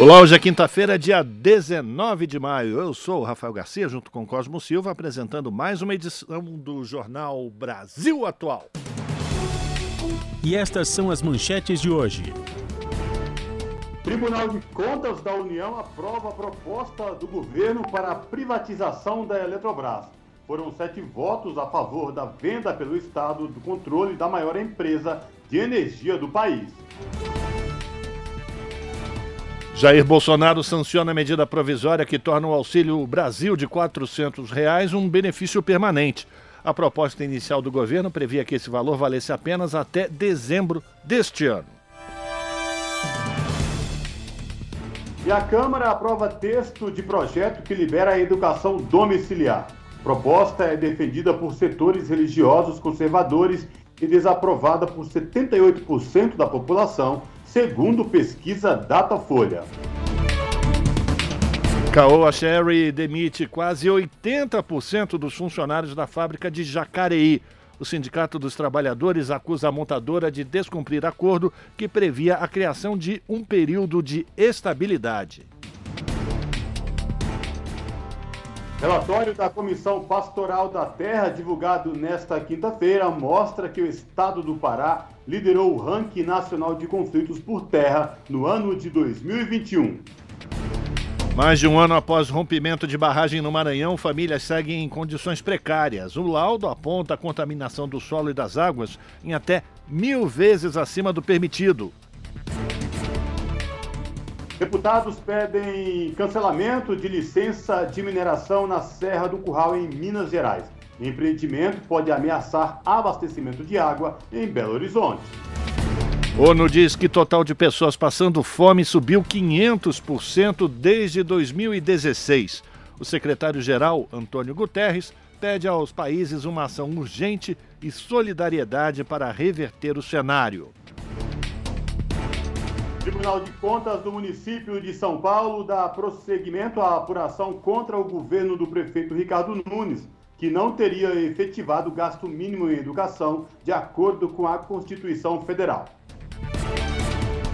Olá, hoje é quinta-feira, dia 19 de maio. Eu sou o Rafael Garcia, junto com Cosmo Silva, apresentando mais uma edição do Jornal Brasil Atual. E estas são as manchetes de hoje. Tribunal de Contas da União aprova a proposta do governo para a privatização da Eletrobras. Foram sete votos a favor da venda pelo Estado do controle da maior empresa de energia do país. Jair Bolsonaro sanciona a medida provisória que torna o Auxílio Brasil de 400 reais um benefício permanente. A proposta inicial do governo previa que esse valor valesse apenas até dezembro deste ano. E a Câmara aprova texto de projeto que libera a educação domiciliar. Proposta é defendida por setores religiosos conservadores e desaprovada por 78% da população, segundo pesquisa Datafolha. Caoa Sherry demite quase 80% dos funcionários da fábrica de Jacareí. O Sindicato dos Trabalhadores acusa a montadora de descumprir acordo que previa a criação de um período de estabilidade. Relatório da Comissão Pastoral da Terra, divulgado nesta quinta-feira, mostra que o estado do Pará liderou o ranking nacional de conflitos por terra no ano de 2021. Mais de um ano após rompimento de barragem no Maranhão, famílias seguem em condições precárias. O laudo aponta a contaminação do solo e das águas em até mil vezes acima do permitido. Deputados pedem cancelamento de licença de mineração na Serra do Curral, em Minas Gerais. Empreendimento pode ameaçar abastecimento de água em Belo Horizonte. ONU diz que total de pessoas passando fome subiu 500% desde 2016. O secretário-geral, Antônio Guterres, pede aos países uma ação urgente e solidariedade para reverter o cenário. Tribunal de Contas do município de São Paulo dá prosseguimento à apuração contra o governo do prefeito Ricardo Nunes, que não teria efetivado o gasto mínimo em educação de acordo com a Constituição Federal.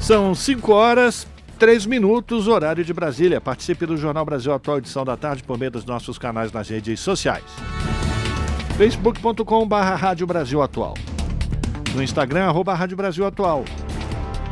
São 5 horas, 3 minutos, horário de Brasília. Participe do Jornal Brasil Atual, edição da tarde, por meio dos nossos canais nas redes sociais. facebook.com.br Rádio Brasil Atual. No Instagram, arroba Rádio Brasil Atual.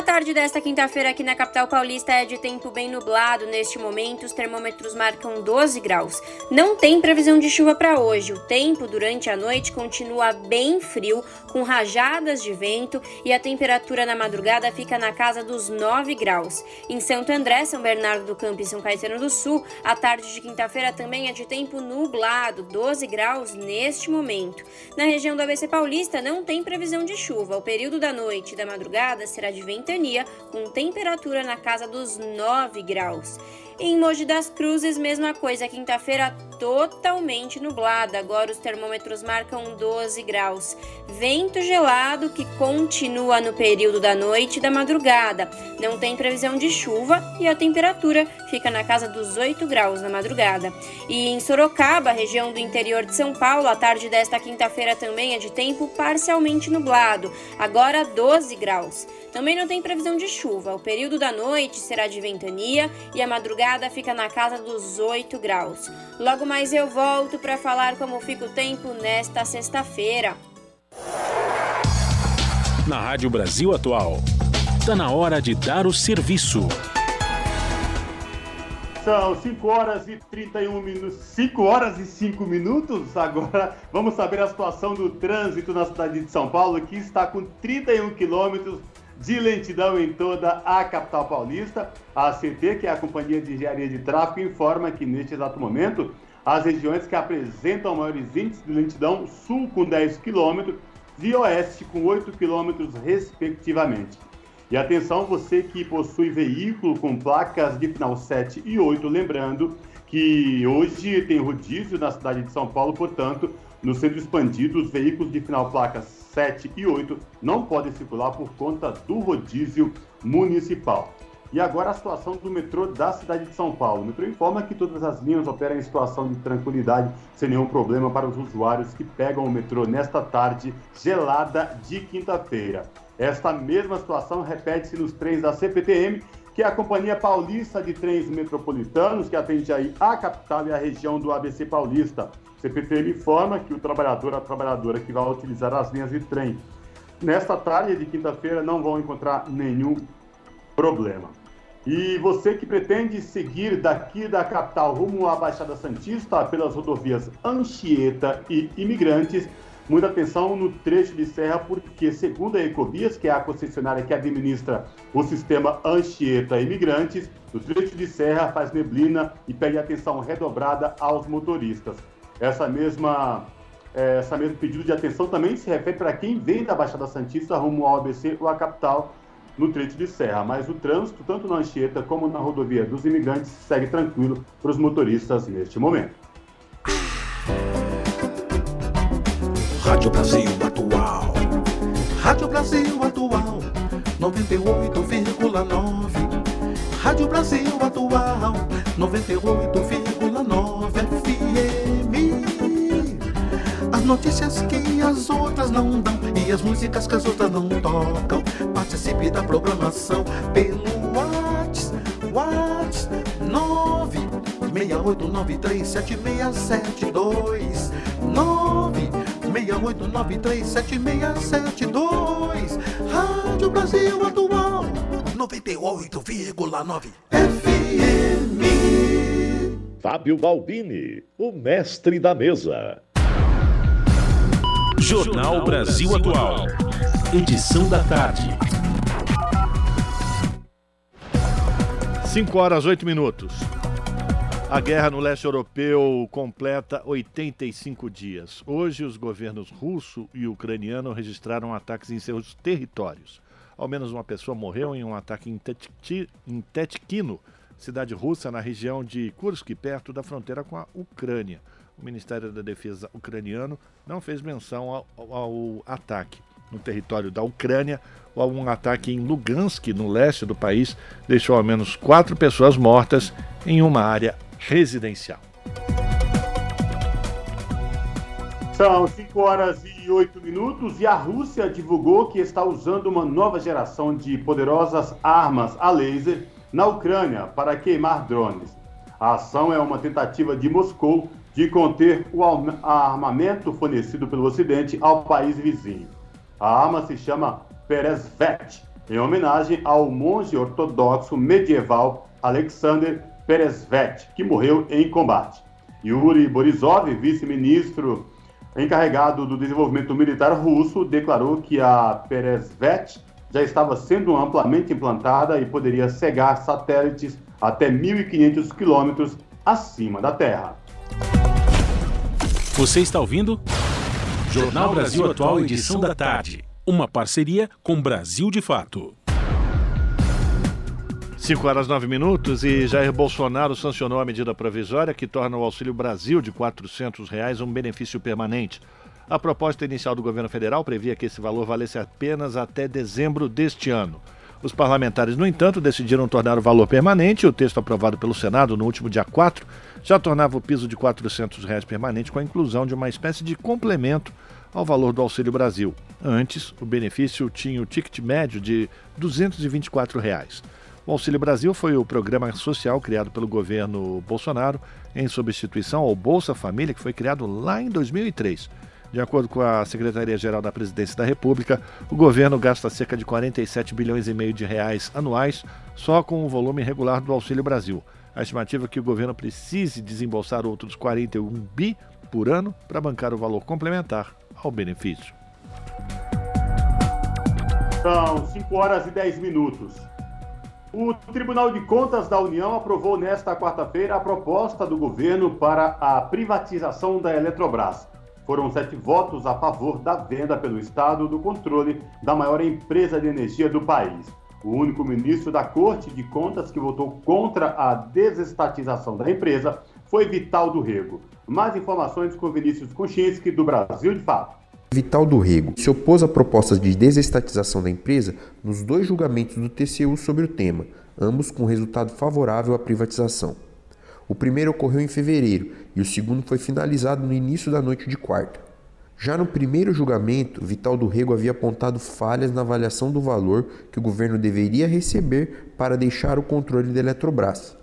A tarde desta quinta-feira aqui na capital paulista é de tempo bem nublado. Neste momento, os termômetros marcam 12 graus. Não tem previsão de chuva para hoje. O tempo durante a noite continua bem frio, com rajadas de vento e a temperatura na madrugada fica na casa dos 9 graus. Em Santo André, São Bernardo do Campo e São Caetano do Sul, a tarde de quinta-feira também é de tempo nublado, 12 graus neste momento. Na região do ABC Paulista não tem previsão de chuva. O período da noite e da madrugada será de vento ventania, com temperatura na casa dos 9 graus. Em Mogi das Cruzes, mesma coisa, quinta-feira totalmente nublada. Agora os termômetros marcam 12 graus. Vento gelado que continua no período da noite e da madrugada. Não tem previsão de chuva e a temperatura fica na casa dos 8 graus na madrugada. E em Sorocaba, região do interior de São Paulo, a tarde desta quinta-feira também é de tempo parcialmente nublado. Agora 12 graus. Também não tem previsão de chuva. O período da noite será de ventania e a madrugada fica na casa dos 8 graus. Logo mais eu volto para falar como fica o tempo nesta sexta-feira. Na Rádio Brasil Atual, está na hora de dar o serviço. São 5 horas e 31 minutos. 5 horas e 5 minutos. Agora vamos saber a situação do trânsito na cidade de São Paulo, que está com 31 quilômetros de lentidão em toda a capital paulista. A CT, que é a Companhia de Engenharia de Tráfego, informa que neste exato momento as regiões que apresentam maiores índices de lentidão, sul com 10 km e oeste com 8 km, respectivamente. E atenção, você que possui veículo com placas de final 7 e 8, lembrando que hoje tem rodízio na cidade de São Paulo, portanto, no centro expandido, os veículos de final placas 7 e 8 não podem circular por conta do rodízio municipal. E agora a situação do metrô da cidade de São Paulo. O metrô informa que todas as linhas operam em situação de tranquilidade, sem nenhum problema para os usuários que pegam o metrô nesta tarde gelada de quinta-feira. Esta mesma situação repete-se nos trens da CPTM, que é a Companhia Paulista de Trens Metropolitanos, que atende aí a capital e a região do ABC Paulista. CPTM informa que o trabalhador, a trabalhadora que vai utilizar as linhas de trem nesta tarde de quinta-feira não vão encontrar nenhum problema. E você que pretende seguir daqui da capital rumo à Baixada Santista pelas rodovias Anchieta e Imigrantes, muita atenção no trecho de serra, porque, segundo a Ecovias, que é a concessionária que administra o sistema Anchieta Imigrantes, no trecho de serra faz neblina e pede atenção redobrada aos motoristas. Essa mesma, é, essa mesmo pedido de atenção também se refere para quem vem da Baixada Santista rumo ao ABC ou à capital no trecho de serra, mas o trânsito, tanto na Anchieta como na rodovia dos imigrantes, segue tranquilo para os motoristas neste momento. Rádio Brasil Atual. Rádio Brasil Atual. 98,9. Rádio Brasil Atual. 98,9 FM. As notícias que as outras não dão e as músicas que as outras não tocam. Participe da programação pelo Whats, Whats 968937672 968937672 Rádio Brasil Atual 98,9 FM Fábio Balbini, o mestre da mesa. Jornal Brasil Atual. Edição da tarde. 5 horas 8 minutos. A guerra no leste europeu completa 85 dias. Hoje, os governos russo e ucraniano registraram ataques em seus territórios. Ao menos uma pessoa morreu em um ataque em Tetkino, cidade russa na região de Kursk, perto da fronteira com a Ucrânia. O Ministério da Defesa ucraniano não fez menção ao, ao ataque no território da Ucrânia. Um ataque em Lugansk, no leste do país, deixou ao menos quatro pessoas mortas em uma área residencial. São 5 horas e 8 minutos e a Rússia divulgou que está usando uma nova geração de poderosas armas a laser na Ucrânia para queimar drones. A ação é uma tentativa de Moscou de conter o armamento fornecido pelo Ocidente ao país vizinho. A arma se chama Peresvet, em homenagem ao monge ortodoxo medieval Alexander Peresvet, que morreu em combate. Yuri Borisov, vice-ministro encarregado do desenvolvimento militar russo, declarou que a Peresvet já estava sendo amplamente implantada e poderia cegar satélites até 1.500 quilômetros acima da Terra. Você está ouvindo? Jornal Brasil Atual, edição da tarde. Uma parceria com Brasil de Fato. 5 horas 9 minutos e Jair Bolsonaro sancionou a medida provisória que torna o Auxílio Brasil de 400 reais um benefício permanente. A proposta inicial do governo federal previa que esse valor valesse apenas até dezembro deste ano. Os parlamentares, no entanto, decidiram tornar o valor permanente. O texto aprovado pelo Senado no último dia 4 já tornava o piso de 400 reais permanente com a inclusão de uma espécie de complemento ao valor do Auxílio Brasil. Antes, o benefício tinha o ticket médio de 224 reais. O Auxílio Brasil foi o programa social criado pelo governo Bolsonaro em substituição ao Bolsa Família, que foi criado lá em 2003. De acordo com a Secretaria-Geral da Presidência da República, o governo gasta cerca de 47 bilhões e meio de reais anuais só com o volume regular do Auxílio Brasil. A estimativa é que o governo precise desembolsar outros 41 bi por ano para bancar o valor complementar ao benefício. São 5 horas e 10 minutos. O Tribunal de Contas da União aprovou nesta quarta-feira a proposta do governo para a privatização da Eletrobras. Foram sete votos a favor da venda pelo Estado do controle da maior empresa de energia do país. O único ministro da Corte de Contas que votou contra a desestatização da empresa foi Vital do Rego. Mais informações com Vinícius Kuczynski, do Brasil de Fato. Vital do Rego se opôs a propostas de desestatização da empresa nos dois julgamentos do TCU sobre o tema, ambos com resultado favorável à privatização. O primeiro ocorreu em fevereiro e o segundo foi finalizado no início da noite de quarta. Já no primeiro julgamento, Vital do Rego havia apontado falhas na avaliação do valor que o governo deveria receber para deixar o controle da Eletrobras.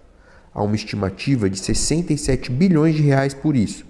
Há uma estimativa de 67 bilhões de reais por isso,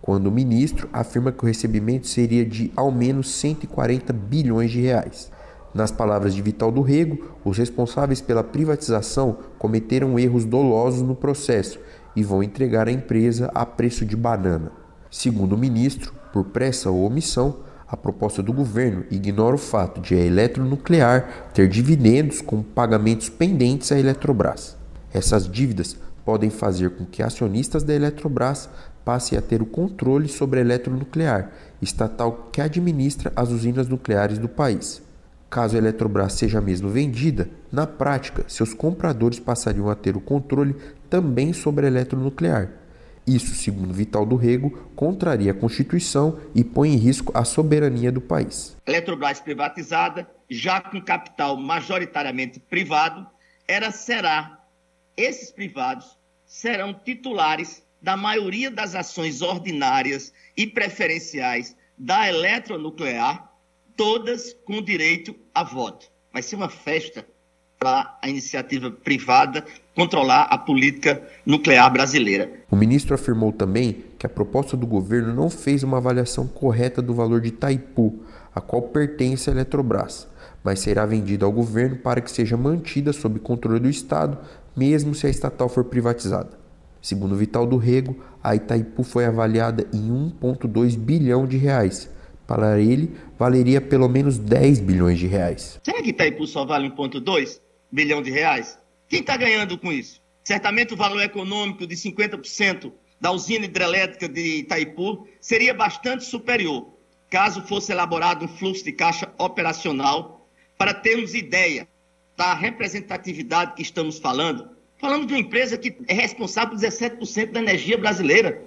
quando o ministro afirma que o recebimento seria de ao menos 140 bilhões de reais. Nas palavras de Vital do Rego, os responsáveis pela privatização cometeram erros dolosos no processo e vão entregar a empresa a preço de banana. Segundo o ministro, por pressa ou omissão, a proposta do governo ignora o fato de a eletronuclear ter dividendos com pagamentos pendentes à Eletrobras. Essas dívidas podem fazer com que acionistas da Eletrobras passe a ter o controle sobre a eletronuclear, estatal que administra as usinas nucleares do país. Caso a Eletrobras seja mesmo vendida, na prática, seus compradores passariam a ter o controle também sobre a eletronuclear. Isso, segundo Vital do Rego, contraria a Constituição e põe em risco a soberania do país. Eletrobras privatizada, já com capital majoritariamente privado, era será esses privados serão titulares da maioria das ações ordinárias e preferenciais da eletronuclear, todas com direito a voto. Vai ser uma festa para a iniciativa privada controlar a política nuclear brasileira. O ministro afirmou também que a proposta do governo não fez uma avaliação correta do valor de Itaipu, a qual pertence à Eletrobras, mas será vendida ao governo para que seja mantida sob controle do Estado, mesmo se a estatal for privatizada. Segundo Vital do Rego, a Itaipu foi avaliada em 1,2 bilhão de reais. Para ele, valeria pelo menos 10 bilhões de reais. Será que Itaipu só vale 1,2 bilhão de reais? Quem está ganhando com isso? Certamente o valor econômico de 50% da usina hidrelétrica de Itaipu seria bastante superior, caso fosse elaborado um fluxo de caixa operacional, para termos ideia da representatividade que estamos falando Falamos de uma empresa que é responsável por 17% da energia brasileira.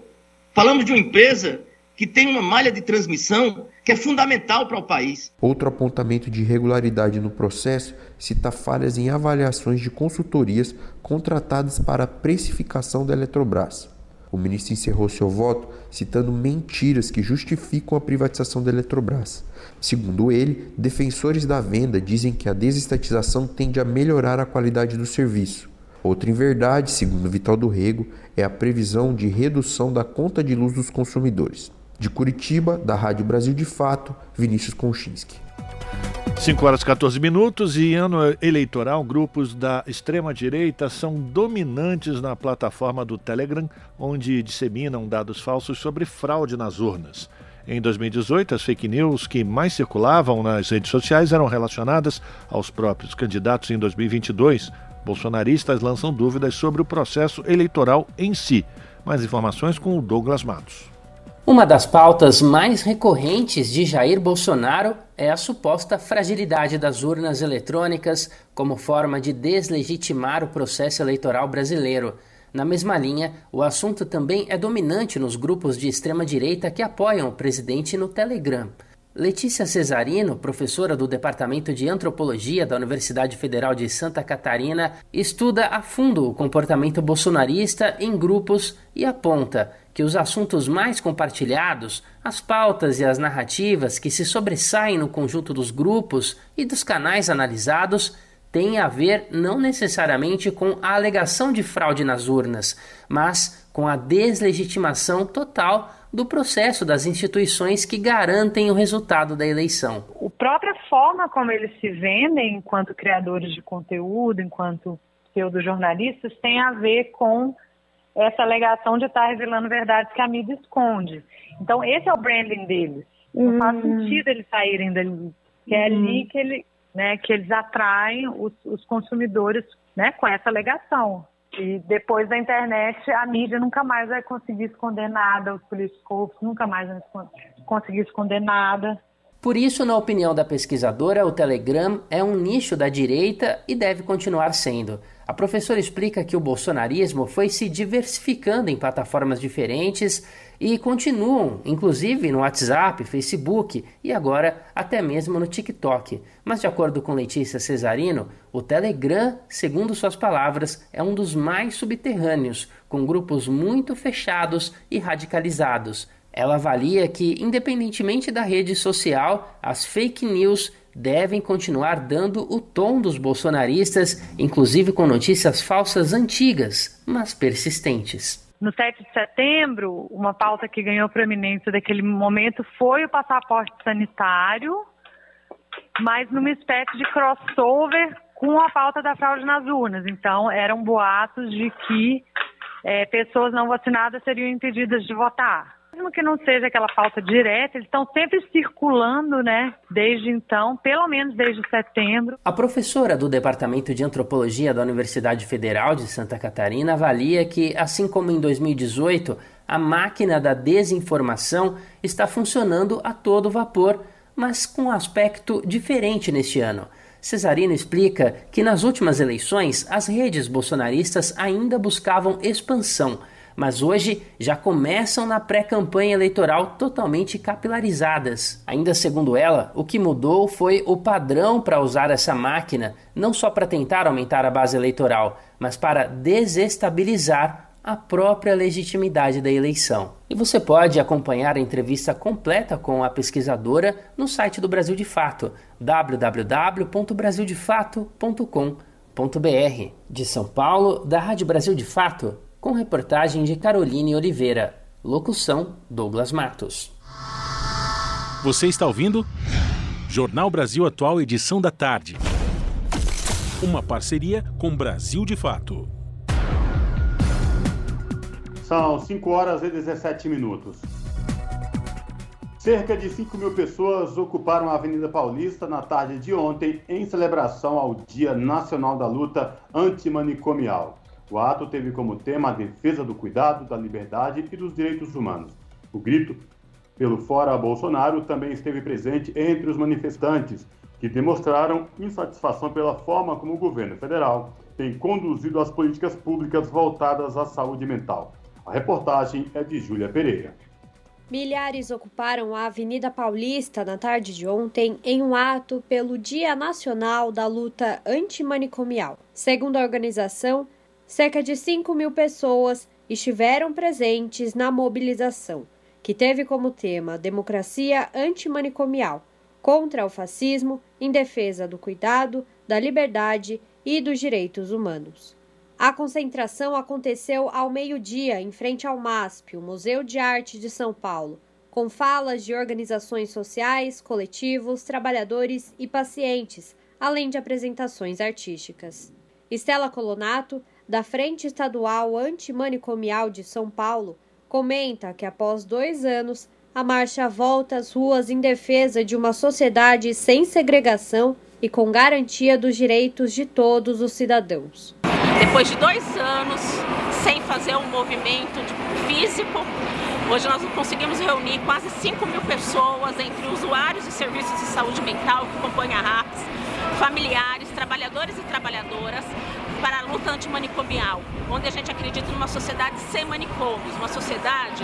Falamos de uma empresa que tem uma malha de transmissão que é fundamental para o país. Outro apontamento de irregularidade no processo cita falhas em avaliações de consultorias contratadas para a precificação da Eletrobras. O ministro encerrou seu voto citando mentiras que justificam a privatização da Eletrobras. Segundo ele, defensores da venda dizem que a desestatização tende a melhorar a qualidade do serviço. Outra inverdade, segundo Vital do Rego, é a previsão de redução da conta de luz dos consumidores. De Curitiba, da Rádio Brasil de Fato, Vinícius Konchinski. 5 horas e 14 minutos e ano eleitoral, grupos da extrema-direita são dominantes na plataforma do Telegram, onde disseminam dados falsos sobre fraude nas urnas. Em 2018, as fake news que mais circulavam nas redes sociais eram relacionadas aos próprios candidatos em 2022 Bolsonaristas lançam dúvidas sobre o processo eleitoral em si. Mais informações com o Douglas Matos. Uma das pautas mais recorrentes de Jair Bolsonaro é a suposta fragilidade das urnas eletrônicas como forma de deslegitimar o processo eleitoral brasileiro. Na mesma linha, o assunto também é dominante nos grupos de extrema-direita que apoiam o presidente no Telegram. Letícia Cesarino, professora do Departamento de Antropologia da Universidade Federal de Santa Catarina, estuda a fundo o comportamento bolsonarista em grupos e aponta que os assuntos mais compartilhados, as pautas e as narrativas que se sobressaem no conjunto dos grupos e dos canais analisados têm a ver não necessariamente com a alegação de fraude nas urnas, mas com a deslegitimação total do processo das instituições que garantem o resultado da eleição. A própria forma como eles se vendem enquanto criadores de conteúdo, enquanto pseudo-jornalistas tem a ver com essa alegação de estar revelando verdades que a mídia esconde. Então, esse é o branding deles. Não faz hum. sentido eles saírem dali. Que é ali uhum. que, ele, né, que eles atraem os, os consumidores né, com essa alegação. E depois da internet, a mídia nunca mais vai conseguir esconder nada, os políticos nunca mais vão conseguir esconder nada. Por isso, na opinião da pesquisadora, o Telegram é um nicho da direita e deve continuar sendo. A professora explica que o bolsonarismo foi se diversificando em plataformas diferentes e continuam, inclusive no WhatsApp, Facebook e agora até mesmo no TikTok. Mas, de acordo com Letícia Cesarino, o Telegram, segundo suas palavras, é um dos mais subterrâneos, com grupos muito fechados e radicalizados. Ela avalia que, independentemente da rede social, as fake news devem continuar dando o tom dos bolsonaristas, inclusive com notícias falsas antigas, mas persistentes. No 7 de setembro, uma pauta que ganhou proeminência daquele momento foi o passaporte sanitário, mas numa espécie de crossover com a pauta da fraude nas urnas. Então, eram boatos de que é, pessoas não vacinadas seriam impedidas de votar mesmo que não seja aquela pauta direta, eles estão sempre circulando, né? Desde então, pelo menos desde setembro. A professora do Departamento de Antropologia da Universidade Federal de Santa Catarina avalia que, assim como em 2018, a máquina da desinformação está funcionando a todo vapor, mas com um aspecto diferente neste ano. Cesarino explica que nas últimas eleições as redes bolsonaristas ainda buscavam expansão mas hoje já começam na pré-campanha eleitoral totalmente capilarizadas. Ainda segundo ela, o que mudou foi o padrão para usar essa máquina, não só para tentar aumentar a base eleitoral, mas para desestabilizar a própria legitimidade da eleição. E você pode acompanhar a entrevista completa com a pesquisadora no site do Brasil de Fato, www.brasildefato.com.br. De São Paulo, da Rádio Brasil de Fato, com reportagem de Caroline Oliveira. Locução: Douglas Matos. Você está ouvindo? Jornal Brasil Atual, edição da tarde. Uma parceria com Brasil de Fato. São 5 horas e 17 minutos. Cerca de 5 mil pessoas ocuparam a Avenida Paulista na tarde de ontem em celebração ao Dia Nacional da Luta Antimanicomial. O ato teve como tema a defesa do cuidado, da liberdade e dos direitos humanos. O grito pelo Fora Bolsonaro também esteve presente entre os manifestantes, que demonstraram insatisfação pela forma como o governo federal tem conduzido as políticas públicas voltadas à saúde mental. A reportagem é de Júlia Pereira. Milhares ocuparam a Avenida Paulista na tarde de ontem em um ato pelo Dia Nacional da Luta Antimanicomial. Segundo a organização, cerca de 5 mil pessoas estiveram presentes na mobilização, que teve como tema democracia antimanicomial, contra o fascismo, em defesa do cuidado, da liberdade e dos direitos humanos. A concentração aconteceu ao meio-dia em frente ao MASP, o Museu de Arte de São Paulo, com falas de organizações sociais, coletivos, trabalhadores e pacientes, além de apresentações artísticas. Estela Colonato, da Frente Estadual Antimanicomial de São Paulo, comenta que após dois anos, a marcha volta às ruas em defesa de uma sociedade sem segregação e com garantia dos direitos de todos os cidadãos. Depois de dois anos sem fazer um movimento físico, hoje nós conseguimos reunir quase 5 mil pessoas entre usuários de serviços de saúde mental que compõem a RAPS, familiares, trabalhadores e trabalhadoras, para a luta antimanicomial, onde a gente acredita numa sociedade sem manicômios, uma sociedade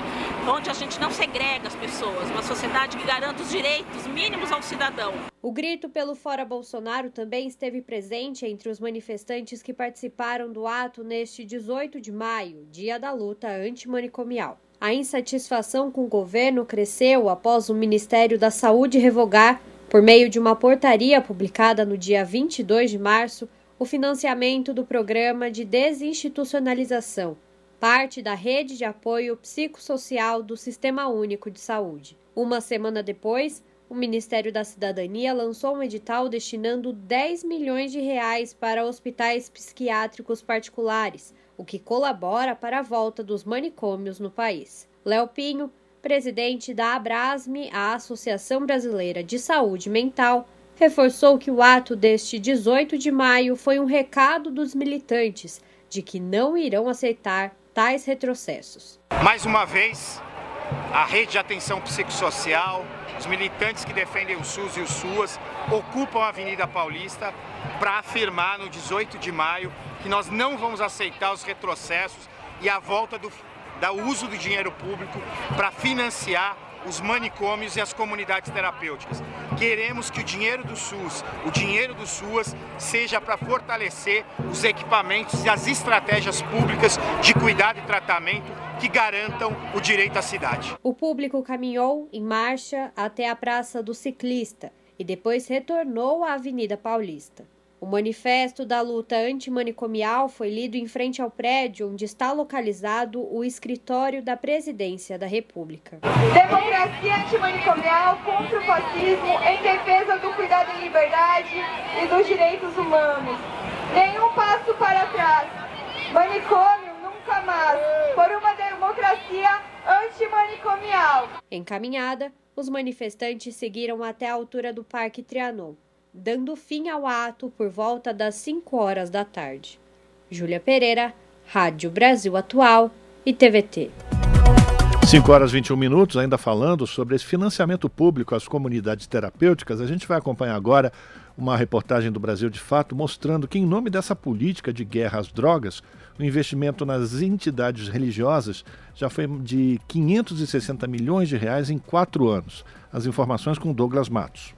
onde a gente não segrega as pessoas, uma sociedade que garanta os direitos mínimos ao cidadão. O grito pelo Fora Bolsonaro também esteve presente entre os manifestantes que participaram do ato neste 18 de maio, dia da luta antimanicomial. A insatisfação com o governo cresceu após o Ministério da Saúde revogar, por meio de uma portaria publicada no dia 22 de março, o financiamento do programa de desinstitucionalização, parte da rede de apoio psicossocial do Sistema Único de Saúde. Uma semana depois, o Ministério da Cidadania lançou um edital destinando 10 milhões de reais para hospitais psiquiátricos particulares, o que colabora para a volta dos manicômios no país. Léo Pinho, presidente da Abrasme, a Associação Brasileira de Saúde Mental, reforçou que o ato deste 18 de maio foi um recado dos militantes de que não irão aceitar tais retrocessos. Mais uma vez, a rede de atenção psicossocial, os militantes que defendem o SUS e o SUAS ocupam a Avenida Paulista para afirmar no 18 de maio que nós não vamos aceitar os retrocessos e a volta do, do uso do dinheiro público para financiar os manicômios e as comunidades terapêuticas. Queremos que o dinheiro do SUS, o dinheiro do SUAS, seja para fortalecer os equipamentos e as estratégias públicas de cuidado e tratamento que garantam o direito à cidade. O público caminhou em marcha até a Praça do Ciclista e depois retornou à Avenida Paulista. O manifesto da luta antimanicomial foi lido em frente ao prédio onde está localizado o escritório da Presidência da República. Democracia antimanicomial contra o fascismo em defesa do cuidado em liberdade e dos direitos humanos. Nenhum passo para trás. Manicômio nunca mais. Por uma democracia antimanicomial. Encaminhada, os manifestantes seguiram até a altura do Parque Trianon dando fim ao ato por volta das 5 horas da tarde. Júlia Pereira, Rádio Brasil Atual e TVT. 5 horas e 21 minutos, ainda falando sobre esse financiamento público às comunidades terapêuticas, a gente vai acompanhar agora uma reportagem do Brasil de Fato mostrando que, em nome dessa política de guerra às drogas, o investimento nas entidades religiosas já foi de 560 milhões de reais em quatro anos. As informações com Douglas Matos.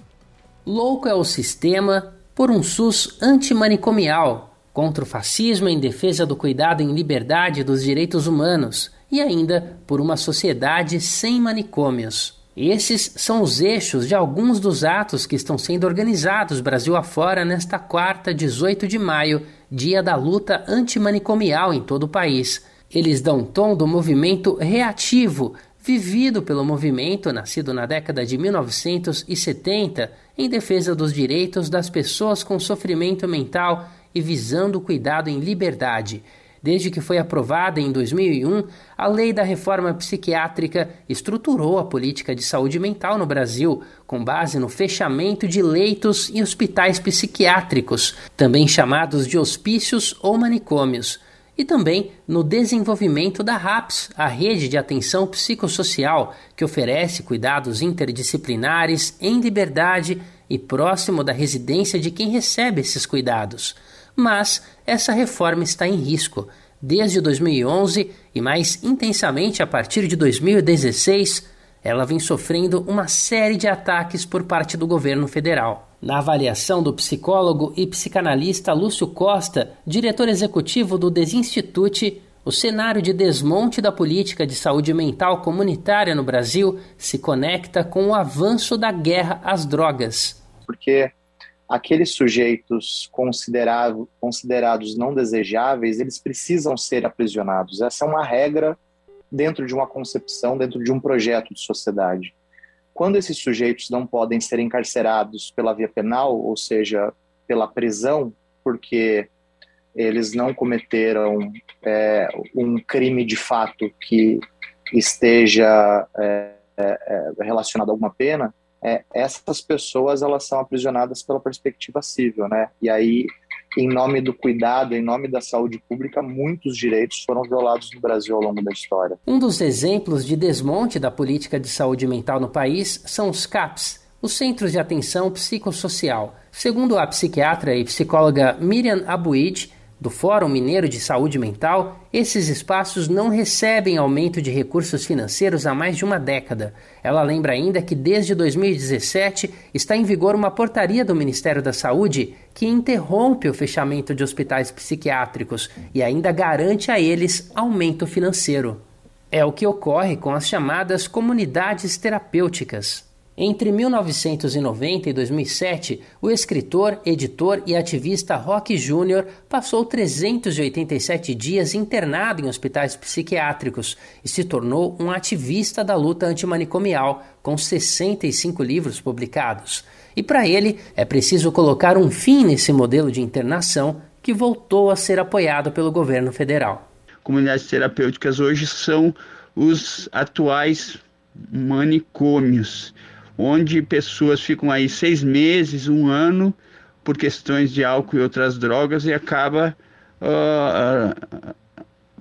Louco é o sistema por um SUS antimanicomial, contra o fascismo em defesa do cuidado em liberdade dos direitos humanos e ainda por uma sociedade sem manicômios. Esses são os eixos de alguns dos atos que estão sendo organizados Brasil afora nesta quarta, 18 de maio, dia da luta antimanicomial em todo o país. Eles dão tom do movimento reativo vivido pelo movimento nascido na década de 1970 em defesa dos direitos das pessoas com sofrimento mental e visando o cuidado em liberdade. Desde que foi aprovada em 2001, a Lei da Reforma Psiquiátrica estruturou a política de saúde mental no Brasil, com base no fechamento de leitos em hospitais psiquiátricos, também chamados de hospícios ou manicômios e também no desenvolvimento da RAPS, a rede de atenção psicossocial, que oferece cuidados interdisciplinares em liberdade e próximo da residência de quem recebe esses cuidados. Mas essa reforma está em risco. Desde 2011 e mais intensamente a partir de 2016, ela vem sofrendo uma série de ataques por parte do governo federal. Na avaliação do psicólogo e psicanalista Lúcio Costa, diretor executivo do Desinstitute, o cenário de desmonte da política de saúde mental comunitária no Brasil se conecta com o avanço da guerra às drogas. Porque aqueles sujeitos considerado, considerados não desejáveis, eles precisam ser aprisionados. Essa é uma regra dentro de uma concepção, dentro de um projeto de sociedade. Quando esses sujeitos não podem ser encarcerados pela via penal, ou seja, pela prisão, porque eles não cometeram é, um crime de fato que esteja é, é, relacionado a alguma pena, é, essas pessoas elas são aprisionadas pela perspectiva civil, né? E aí em nome do cuidado, em nome da saúde pública, muitos direitos foram violados no Brasil ao longo da história. Um dos exemplos de desmonte da política de saúde mental no país são os CAPs, os Centros de Atenção Psicossocial. Segundo a psiquiatra e psicóloga Miriam Abuid, do Fórum Mineiro de Saúde Mental, esses espaços não recebem aumento de recursos financeiros há mais de uma década. Ela lembra ainda que desde 2017 está em vigor uma portaria do Ministério da Saúde que interrompe o fechamento de hospitais psiquiátricos e ainda garante a eles aumento financeiro. É o que ocorre com as chamadas comunidades terapêuticas. Entre 1990 e 2007, o escritor, editor e ativista Rock Júnior passou 387 dias internado em hospitais psiquiátricos e se tornou um ativista da luta antimanicomial, com 65 livros publicados. E para ele é preciso colocar um fim nesse modelo de internação que voltou a ser apoiado pelo governo federal. Comunidades terapêuticas hoje são os atuais manicômios onde pessoas ficam aí seis meses, um ano, por questões de álcool e outras drogas e acaba uh,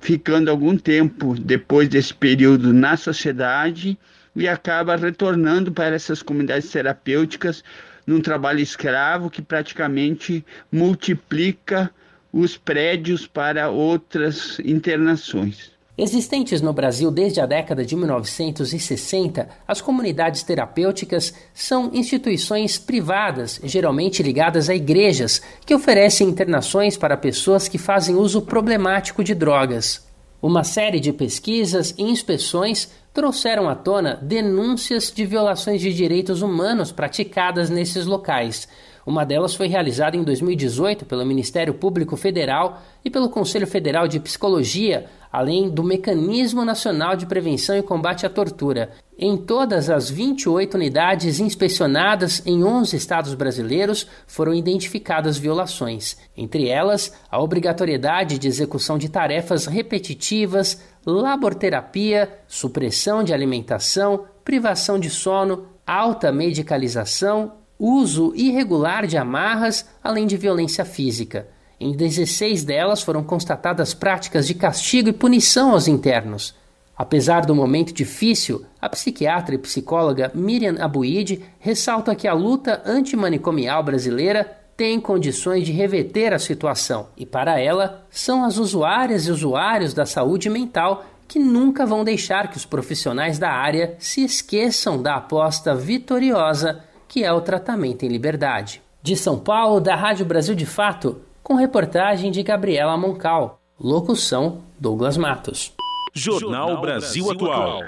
ficando algum tempo depois desse período na sociedade e acaba retornando para essas comunidades terapêuticas num trabalho escravo que praticamente multiplica os prédios para outras internações. Existentes no Brasil desde a década de 1960, as comunidades terapêuticas são instituições privadas, geralmente ligadas a igrejas, que oferecem internações para pessoas que fazem uso problemático de drogas. Uma série de pesquisas e inspeções trouxeram à tona denúncias de violações de direitos humanos praticadas nesses locais. Uma delas foi realizada em 2018 pelo Ministério Público Federal e pelo Conselho Federal de Psicologia, além do Mecanismo Nacional de Prevenção e Combate à Tortura. Em todas as 28 unidades inspecionadas em 11 estados brasileiros foram identificadas violações, entre elas a obrigatoriedade de execução de tarefas repetitivas, laborterapia, supressão de alimentação, privação de sono, alta medicalização, uso irregular de amarras, além de violência física. Em 16 delas foram constatadas práticas de castigo e punição aos internos. Apesar do momento difícil, a psiquiatra e psicóloga Miriam Abuide ressalta que a luta antimanicomial brasileira tem condições de reverter a situação e, para ela, são as usuárias e usuários da saúde mental que nunca vão deixar que os profissionais da área se esqueçam da aposta vitoriosa que é o tratamento em liberdade. De São Paulo, da Rádio Brasil de Fato, com reportagem de Gabriela Moncal. Locução: Douglas Matos. Jornal Brasil Atual.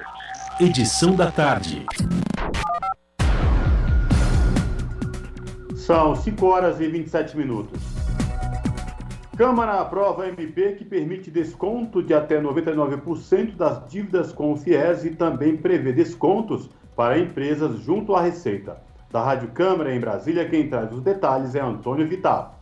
Edição da tarde. São 5 horas e 27 minutos. Câmara aprova MP que permite desconto de até 99% das dívidas com o FIES e também prevê descontos para empresas junto à Receita. Da Rádio Câmara em Brasília, quem traz os detalhes é Antônio Vital.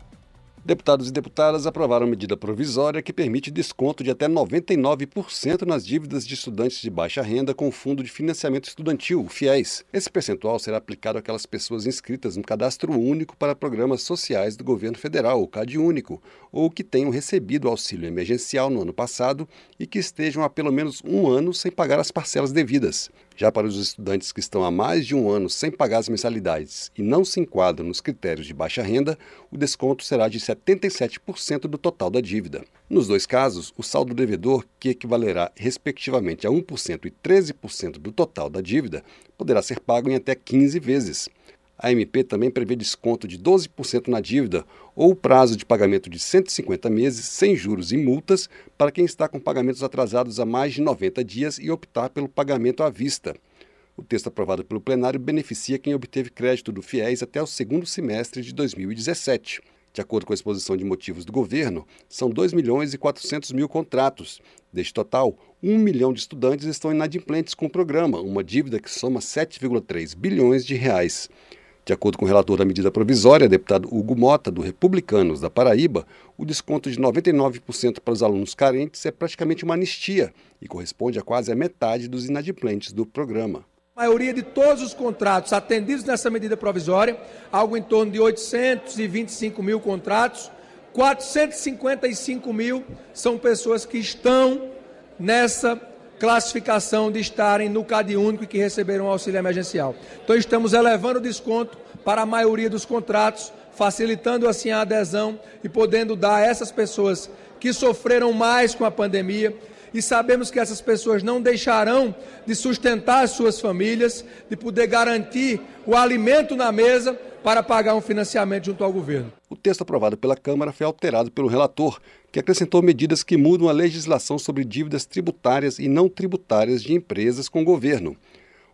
Deputados e deputadas aprovaram medida provisória que permite desconto de até 99% nas dívidas de estudantes de baixa renda com o Fundo de Financiamento Estudantil, o FIES. Esse percentual será aplicado àquelas pessoas inscritas no Cadastro Único para Programas Sociais do Governo Federal, o CadÚnico, ou que tenham recebido auxílio emergencial no ano passado e que estejam há pelo menos um ano sem pagar as parcelas devidas. Já para os estudantes que estão há mais de um ano sem pagar as mensalidades e não se enquadram nos critérios de baixa renda, o desconto será de 77% do total da dívida. Nos dois casos, o saldo devedor, que equivalerá respectivamente a 1% e 13% do total da dívida, poderá ser pago em até 15 vezes. A MP também prevê desconto de 12% na dívida ou prazo de pagamento de 150 meses sem juros e multas para quem está com pagamentos atrasados há mais de 90 dias e optar pelo pagamento à vista. O texto aprovado pelo plenário beneficia quem obteve crédito do FIES até o segundo semestre de 2017. De acordo com a exposição de motivos do governo, são 2 milhões e 400 mil contratos. Deste total, 1 milhão de estudantes estão inadimplentes com o programa, uma dívida que soma 7,3 bilhões de reais. De acordo com o relator da medida provisória, deputado Hugo Mota, do Republicanos da Paraíba, o desconto de 99% para os alunos carentes é praticamente uma anistia e corresponde a quase a metade dos inadimplentes do programa. A maioria de todos os contratos atendidos nessa medida provisória, algo em torno de 825 mil contratos, 455 mil são pessoas que estão nessa classificação de estarem no CAD único e que receberam auxílio emergencial. Então estamos elevando o desconto para a maioria dos contratos, facilitando assim a adesão e podendo dar a essas pessoas que sofreram mais com a pandemia e sabemos que essas pessoas não deixarão de sustentar as suas famílias, de poder garantir o alimento na mesa para pagar um financiamento junto ao governo. O texto aprovado pela Câmara foi alterado pelo relator, que acrescentou medidas que mudam a legislação sobre dívidas tributárias e não tributárias de empresas com o governo.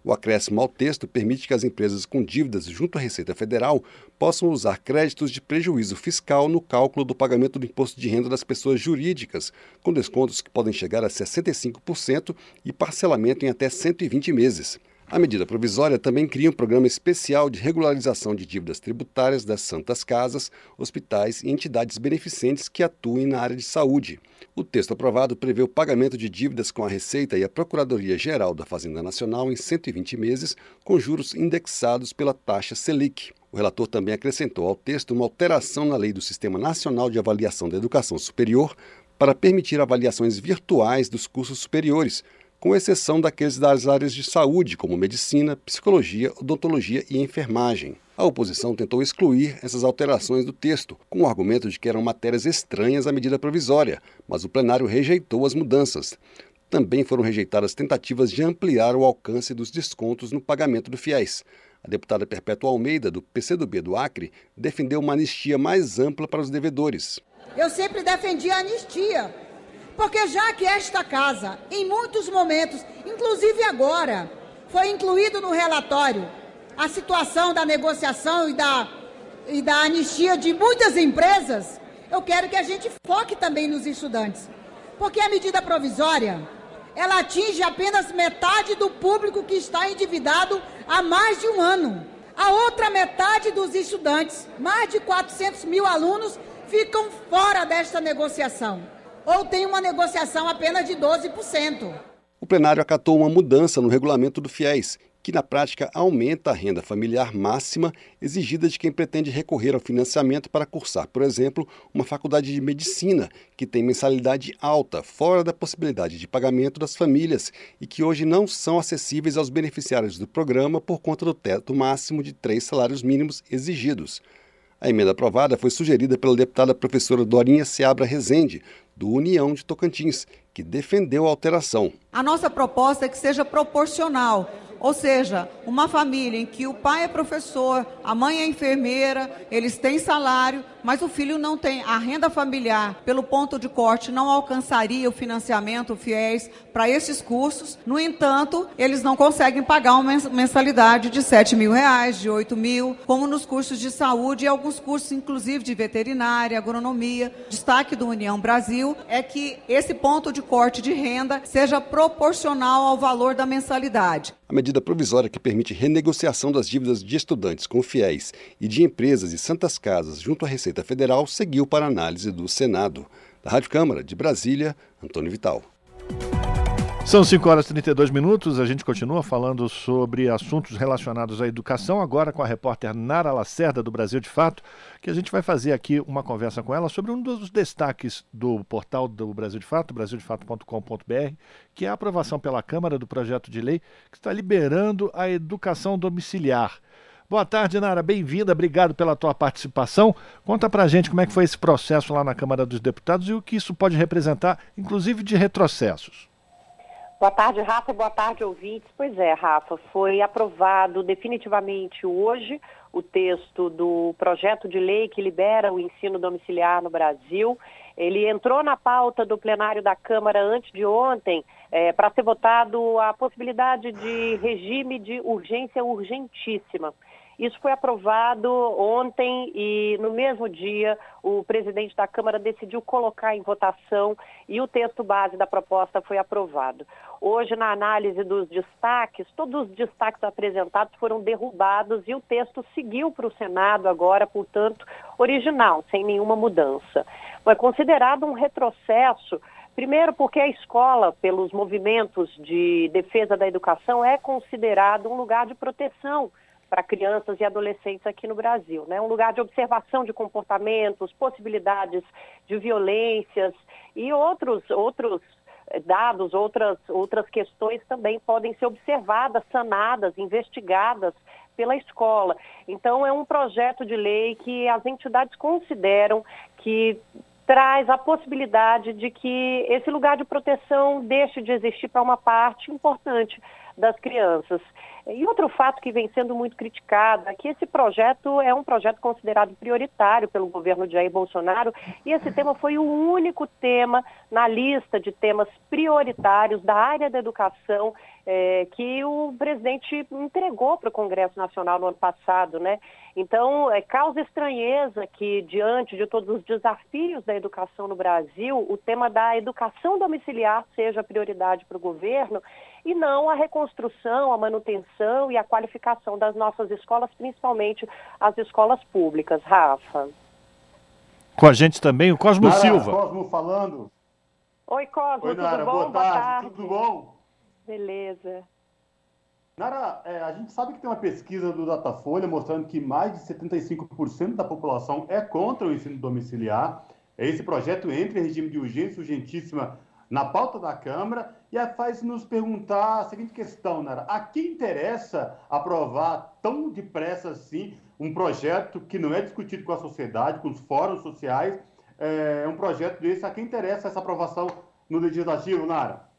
O acréscimo ao texto permite que as empresas com dívidas junto à Receita Federal possam usar créditos de prejuízo fiscal no cálculo do pagamento do imposto de renda das pessoas jurídicas, com descontos que podem chegar a 65% e parcelamento em até 120 meses. A medida provisória também cria um programa especial de regularização de dívidas tributárias das santas casas, hospitais e entidades beneficentes que atuem na área de saúde. O texto aprovado prevê o pagamento de dívidas com a Receita e a Procuradoria-Geral da Fazenda Nacional em 120 meses, com juros indexados pela taxa Selic. O relator também acrescentou ao texto uma alteração na lei do Sistema Nacional de Avaliação da Educação Superior para permitir avaliações virtuais dos cursos superiores, com exceção daqueles das áreas de saúde, como medicina, psicologia, odontologia e enfermagem. A oposição tentou excluir essas alterações do texto, com o argumento de que eram matérias estranhas à medida provisória, mas o plenário rejeitou as mudanças. Também foram rejeitadas tentativas de ampliar o alcance dos descontos no pagamento do FIES. A deputada Perpétua Almeida, do PCdoB do Acre, defendeu uma anistia mais ampla para os devedores. Eu sempre defendi a anistia, porque já que esta casa, em muitos momentos, inclusive agora, foi incluído no relatório a situação da negociação e da, e da anistia de muitas empresas, eu quero que a gente foque também nos estudantes. Porque a medida provisória, ela atinge apenas metade do público que está endividado há mais de um ano. A outra metade dos estudantes, mais de 400 mil alunos, ficam fora desta negociação ou tem uma negociação apenas de 12%. O plenário acatou uma mudança no regulamento do FIES, que na prática aumenta a renda familiar máxima exigida de quem pretende recorrer ao financiamento para cursar, por exemplo, uma faculdade de medicina, que tem mensalidade alta, fora da possibilidade de pagamento das famílias e que hoje não são acessíveis aos beneficiários do programa por conta do teto máximo de três salários mínimos exigidos. A emenda aprovada foi sugerida pela deputada professora Dorinha Seabra Rezende, do União de Tocantins, que defendeu a alteração. A nossa proposta é que seja proporcional ou seja, uma família em que o pai é professor, a mãe é enfermeira, eles têm salário, mas o filho não tem. A renda familiar, pelo ponto de corte, não alcançaria o financiamento, FIES, para esses cursos. No entanto, eles não conseguem pagar uma mensalidade de 7 mil reais, de 8 mil, como nos cursos de saúde e alguns cursos, inclusive de veterinária, agronomia. Destaque do União Brasil é que esse ponto de corte de renda seja proporcional ao valor da mensalidade. A medida provisória que permite renegociação das dívidas de estudantes com fiéis e de empresas e santas casas junto à Receita Federal seguiu para análise do Senado. Da Rádio Câmara de Brasília, Antônio Vital. São 5 horas e 32 minutos. A gente continua falando sobre assuntos relacionados à educação, agora com a repórter Nara Lacerda, do Brasil de Fato, que a gente vai fazer aqui uma conversa com ela sobre um dos destaques do portal do Brasil de Fato, brasildefato.com.br, que é a aprovação pela Câmara do projeto de lei que está liberando a educação domiciliar. Boa tarde, Nara. Bem-vinda. Obrigado pela tua participação. Conta pra gente como é que foi esse processo lá na Câmara dos Deputados e o que isso pode representar, inclusive de retrocessos. Boa tarde, Rafa. Boa tarde, ouvintes. Pois é, Rafa, foi aprovado definitivamente hoje o texto do projeto de lei que libera o ensino domiciliar no Brasil. Ele entrou na pauta do plenário da Câmara antes de ontem é, para ser votado a possibilidade de regime de urgência urgentíssima. Isso foi aprovado ontem e no mesmo dia o presidente da Câmara decidiu colocar em votação e o texto base da proposta foi aprovado. Hoje, na análise dos destaques, todos os destaques apresentados foram derrubados e o texto seguiu para o Senado agora, portanto, original, sem nenhuma mudança. Foi considerado um retrocesso Primeiro, porque a escola, pelos movimentos de defesa da educação, é considerado um lugar de proteção para crianças e adolescentes aqui no Brasil. Né? Um lugar de observação de comportamentos, possibilidades de violências e outros, outros eh, dados, outras, outras questões também podem ser observadas, sanadas, investigadas pela escola. Então, é um projeto de lei que as entidades consideram que traz a possibilidade de que esse lugar de proteção deixe de existir para uma parte importante das crianças. E outro fato que vem sendo muito criticado é que esse projeto é um projeto considerado prioritário pelo governo de Jair Bolsonaro e esse tema foi o único tema na lista de temas prioritários da área da educação é, que o presidente entregou para o Congresso Nacional no ano passado, né? Então, é, causa estranheza que, diante de todos os desafios da educação no Brasil, o tema da educação domiciliar seja prioridade para o governo e não a reconstrução, a manutenção e a qualificação das nossas escolas, principalmente as escolas públicas. Rafa. Com a gente também o Cosmo Nara, Silva. Cosmo falando. Oi, Cosmo, Oi, Nara, tudo bom? boa tarde, tudo bom? Beleza. Nara, é, a gente sabe que tem uma pesquisa do Datafolha mostrando que mais de 75% da população é contra o ensino domiciliar. Esse projeto entra em regime de urgência urgentíssima na pauta da Câmara e faz nos perguntar a seguinte questão, Nara. A quem interessa aprovar tão depressa assim um projeto que não é discutido com a sociedade, com os fóruns sociais? É um projeto desse, a quem interessa essa aprovação no Legislativo, Nara?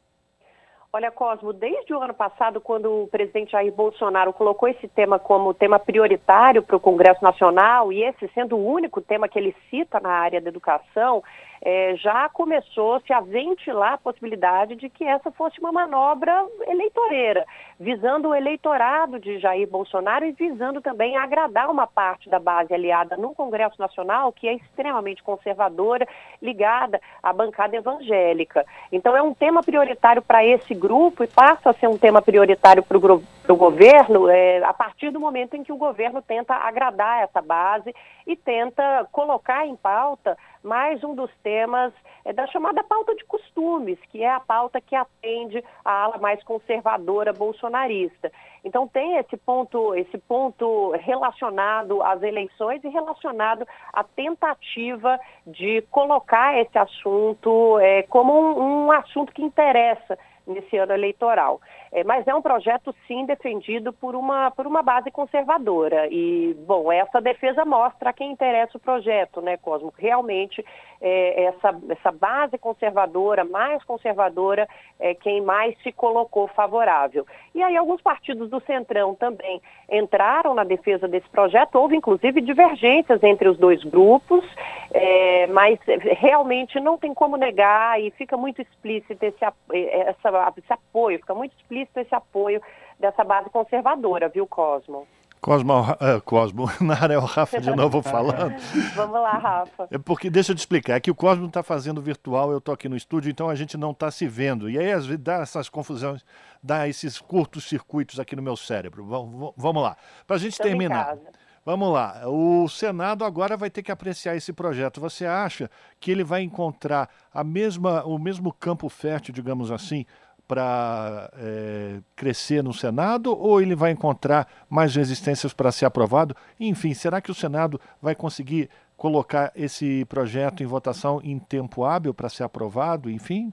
Olha, Cosmo, desde o ano passado, quando o presidente Jair Bolsonaro colocou esse tema como tema prioritário para o Congresso Nacional, e esse sendo o único tema que ele cita na área da educação, é, já começou-se a ventilar a possibilidade de que essa fosse uma manobra eleitoreira, visando o eleitorado de Jair Bolsonaro e visando também agradar uma parte da base aliada no Congresso Nacional, que é extremamente conservadora, ligada à bancada evangélica. Então, é um tema prioritário para esse grupo e passa a ser um tema prioritário para o governo é, a partir do momento em que o governo tenta agradar essa base e tenta colocar em pauta mais um dos temas é, da chamada pauta de costumes, que é a pauta que atende a ala mais conservadora bolsonarista. Então tem esse ponto, esse ponto relacionado às eleições e relacionado à tentativa de colocar esse assunto é, como um, um assunto que interessa nesse ano eleitoral. É, mas é um projeto, sim, defendido por uma, por uma base conservadora. E, bom, essa defesa mostra a quem interessa o projeto, né, Cosmo? Realmente, é, essa, essa base conservadora, mais conservadora, é quem mais se colocou favorável. E aí, alguns partidos do Centrão também entraram na defesa desse projeto. Houve, inclusive, divergências entre os dois grupos, é, mas realmente não tem como negar e fica muito explícito esse, essa, esse apoio, fica muito explícito esse apoio dessa base conservadora, viu, Cosmo? Cosmo, uh, Cosmo, na área é o Rafa de novo falando. Vamos lá, Rafa. É porque, deixa eu te explicar, é que o Cosmo está fazendo virtual, eu estou aqui no estúdio, então a gente não está se vendo. E aí, às vezes, dá essas confusões, dá esses curtos circuitos aqui no meu cérebro. Vamos, vamos lá. Para a gente Estamos terminar. Vamos lá. O Senado agora vai ter que apreciar esse projeto. Você acha que ele vai encontrar a mesma, o mesmo campo fértil, digamos assim, para é, crescer no Senado ou ele vai encontrar mais resistências para ser aprovado? Enfim, será que o Senado vai conseguir colocar esse projeto em votação em tempo hábil para ser aprovado? Enfim.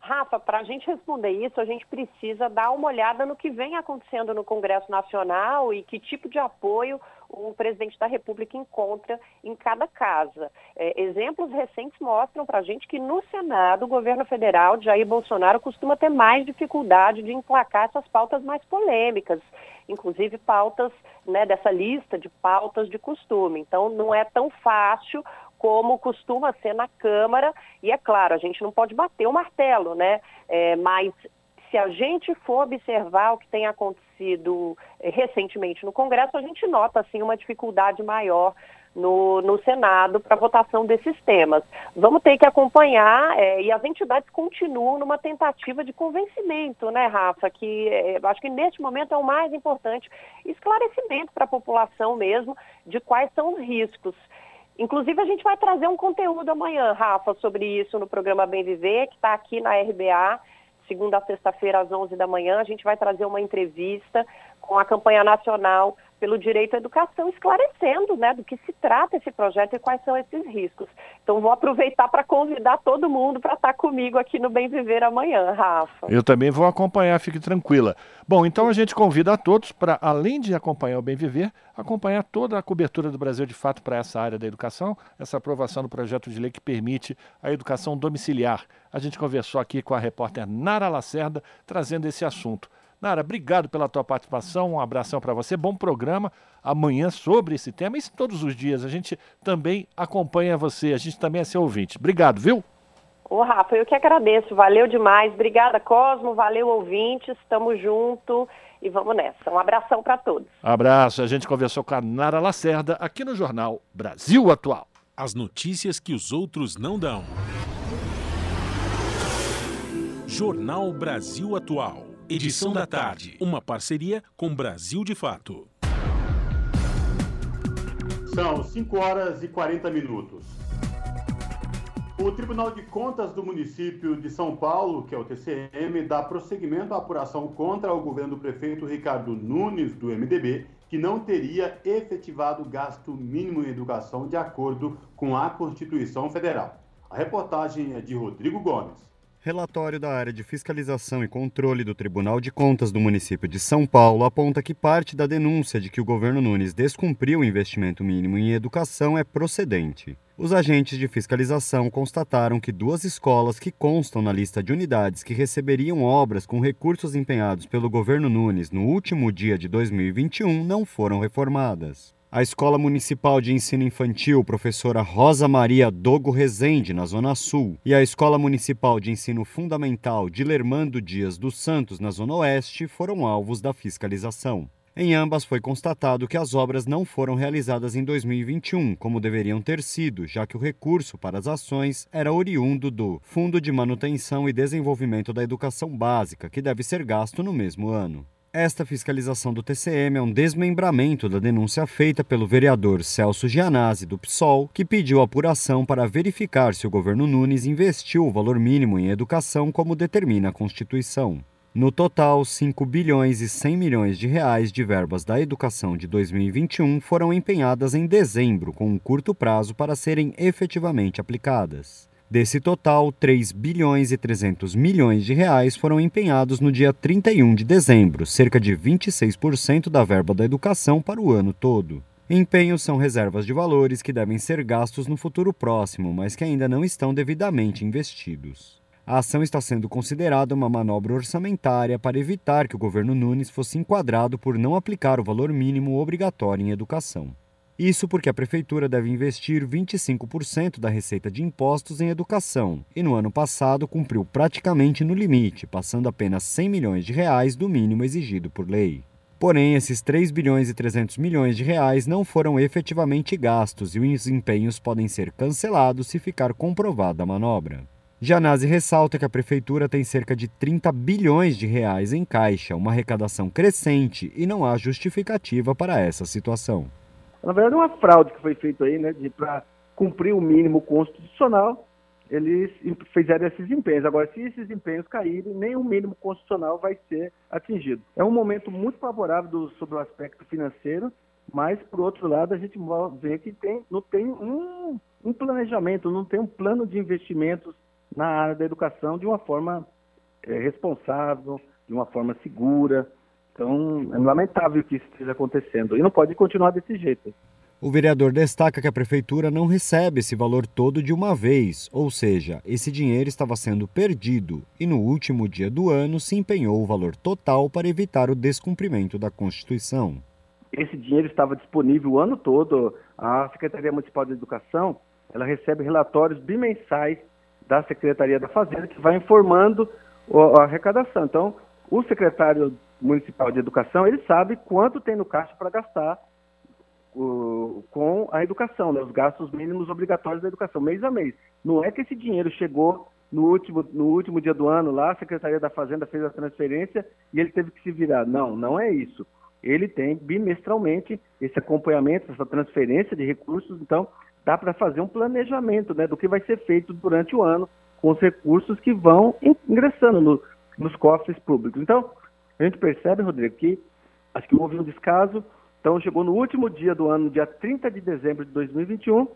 Rafa, para a gente responder isso, a gente precisa dar uma olhada no que vem acontecendo no Congresso Nacional e que tipo de apoio o presidente da República encontra em cada casa. É, exemplos recentes mostram para a gente que no Senado, o governo federal de Jair Bolsonaro costuma ter mais dificuldade de emplacar essas pautas mais polêmicas, inclusive pautas né, dessa lista de pautas de costume. Então, não é tão fácil como costuma ser na Câmara, e é claro, a gente não pode bater o martelo, né? É, mas se a gente for observar o que tem acontecido eh, recentemente no Congresso, a gente nota assim uma dificuldade maior no, no Senado para votação desses temas. Vamos ter que acompanhar é, e as entidades continuam numa tentativa de convencimento, né, Rafa? Que é, acho que neste momento é o mais importante, esclarecimento para a população mesmo de quais são os riscos. Inclusive, a gente vai trazer um conteúdo amanhã, Rafa, sobre isso no programa Bem Viver, que está aqui na RBA segunda a sexta-feira, às 11 da manhã, a gente vai trazer uma entrevista com a campanha nacional pelo direito à educação, esclarecendo né, do que se trata esse projeto e quais são esses riscos. Então, vou aproveitar para convidar todo mundo para estar tá comigo aqui no Bem Viver amanhã, Rafa. Eu também vou acompanhar, fique tranquila. Bom, então a gente convida a todos para, além de acompanhar o Bem Viver, acompanhar toda a cobertura do Brasil de fato para essa área da educação, essa aprovação do projeto de lei que permite a educação domiciliar. A gente conversou aqui com a repórter Nara Lacerda, trazendo esse assunto. Nara, obrigado pela tua participação, um abração para você, bom programa amanhã sobre esse tema e todos os dias a gente também acompanha você, a gente também é seu ouvinte. Obrigado, viu? Ô, Rafa, eu que agradeço. Valeu demais. Obrigada, Cosmo. Valeu, ouvintes. Tamo junto e vamos nessa. Um abração para todos. Abraço. A gente conversou com a Nara Lacerda aqui no jornal Brasil Atual. As notícias que os outros não dão. Jornal Brasil Atual. Edição da tarde. Uma parceria com Brasil de Fato. São 5 horas e 40 minutos. O Tribunal de Contas do município de São Paulo, que é o TCM, dá prosseguimento à apuração contra o governo do prefeito Ricardo Nunes, do MDB, que não teria efetivado gasto mínimo em educação de acordo com a Constituição Federal. A reportagem é de Rodrigo Gomes. Relatório da área de fiscalização e controle do Tribunal de Contas do município de São Paulo aponta que parte da denúncia de que o governo Nunes descumpriu o investimento mínimo em educação é procedente. Os agentes de fiscalização constataram que duas escolas que constam na lista de unidades que receberiam obras com recursos empenhados pelo governo Nunes no último dia de 2021 não foram reformadas. A Escola Municipal de Ensino Infantil Professora Rosa Maria Dogo Rezende, na Zona Sul, e a Escola Municipal de Ensino Fundamental Dilermando Dias dos Santos, na Zona Oeste, foram alvos da fiscalização. Em ambas foi constatado que as obras não foram realizadas em 2021, como deveriam ter sido, já que o recurso para as ações era oriundo do Fundo de Manutenção e Desenvolvimento da Educação Básica, que deve ser gasto no mesmo ano. Esta fiscalização do TCM é um desmembramento da denúncia feita pelo vereador Celso Gianazzi, do PSOL, que pediu apuração para verificar se o governo Nunes investiu o valor mínimo em educação como determina a Constituição. No total, 5 bilhões e 100 milhões de reais de verbas da educação de 2021 foram empenhadas em dezembro, com um curto prazo para serem efetivamente aplicadas. Desse total, 3 bilhões e 300 milhões de reais foram empenhados no dia 31 de dezembro, cerca de 26% da verba da educação para o ano todo. Empenhos são reservas de valores que devem ser gastos no futuro próximo, mas que ainda não estão devidamente investidos. A ação está sendo considerada uma manobra orçamentária para evitar que o governo Nunes fosse enquadrado por não aplicar o valor mínimo obrigatório em educação. Isso porque a prefeitura deve investir 25% da receita de impostos em educação e no ano passado cumpriu praticamente no limite, passando apenas 100 milhões de reais do mínimo exigido por lei. Porém, esses 3 bilhões e 300 milhões de reais não foram efetivamente gastos e os empenhos podem ser cancelados se ficar comprovada a manobra. Janazzi ressalta que a prefeitura tem cerca de 30 bilhões de reais em caixa, uma arrecadação crescente e não há justificativa para essa situação na verdade, é uma fraude que foi feita aí, né, para cumprir o mínimo constitucional, eles fizeram esses empenhos. Agora, se esses empenhos caírem, nem o mínimo constitucional vai ser atingido. É um momento muito favorável do, sobre o aspecto financeiro, mas, por outro lado, a gente vê que tem, não tem um, um planejamento, não tem um plano de investimentos na área da educação de uma forma é, responsável, de uma forma segura. Então, é lamentável que isso esteja acontecendo e não pode continuar desse jeito. O vereador destaca que a prefeitura não recebe esse valor todo de uma vez, ou seja, esse dinheiro estava sendo perdido e no último dia do ano se empenhou o valor total para evitar o descumprimento da Constituição. Esse dinheiro estava disponível o ano todo. A Secretaria Municipal de Educação ela recebe relatórios bimensais da Secretaria da Fazenda que vai informando a arrecadação. Então, o secretário municipal de educação, ele sabe quanto tem no caixa para gastar o, com a educação, né, os gastos mínimos obrigatórios da educação, mês a mês. Não é que esse dinheiro chegou no último, no último dia do ano lá, a Secretaria da Fazenda fez a transferência e ele teve que se virar. Não, não é isso. Ele tem bimestralmente esse acompanhamento, essa transferência de recursos, então dá para fazer um planejamento né, do que vai ser feito durante o ano com os recursos que vão ingressando no, nos cofres públicos. Então, a gente percebe, Rodrigo, que acho que houve um descaso. Então, chegou no último dia do ano, dia 30 de dezembro de 2021,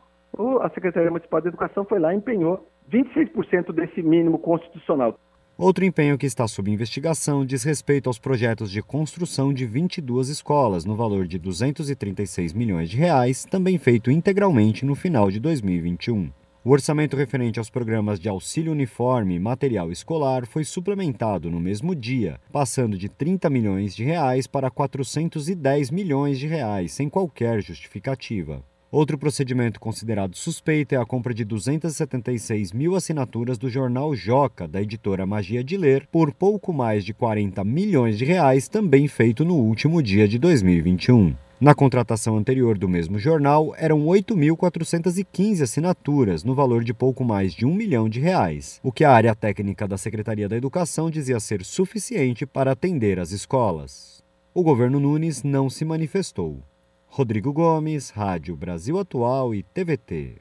a Secretaria Municipal de Educação foi lá e empenhou 26% desse mínimo constitucional. Outro empenho que está sob investigação diz respeito aos projetos de construção de 22 escolas, no valor de 236 milhões de reais, também feito integralmente no final de 2021. O orçamento referente aos programas de auxílio uniforme e material escolar foi suplementado no mesmo dia, passando de 30 milhões de reais para 410 milhões de reais, sem qualquer justificativa. Outro procedimento considerado suspeito é a compra de 276 mil assinaturas do jornal Joca, da editora Magia de Ler, por pouco mais de 40 milhões de reais, também feito no último dia de 2021. Na contratação anterior do mesmo jornal, eram 8.415 assinaturas, no valor de pouco mais de um milhão de reais, o que a área técnica da Secretaria da Educação dizia ser suficiente para atender as escolas. O governo Nunes não se manifestou. Rodrigo Gomes, Rádio Brasil Atual e TVT.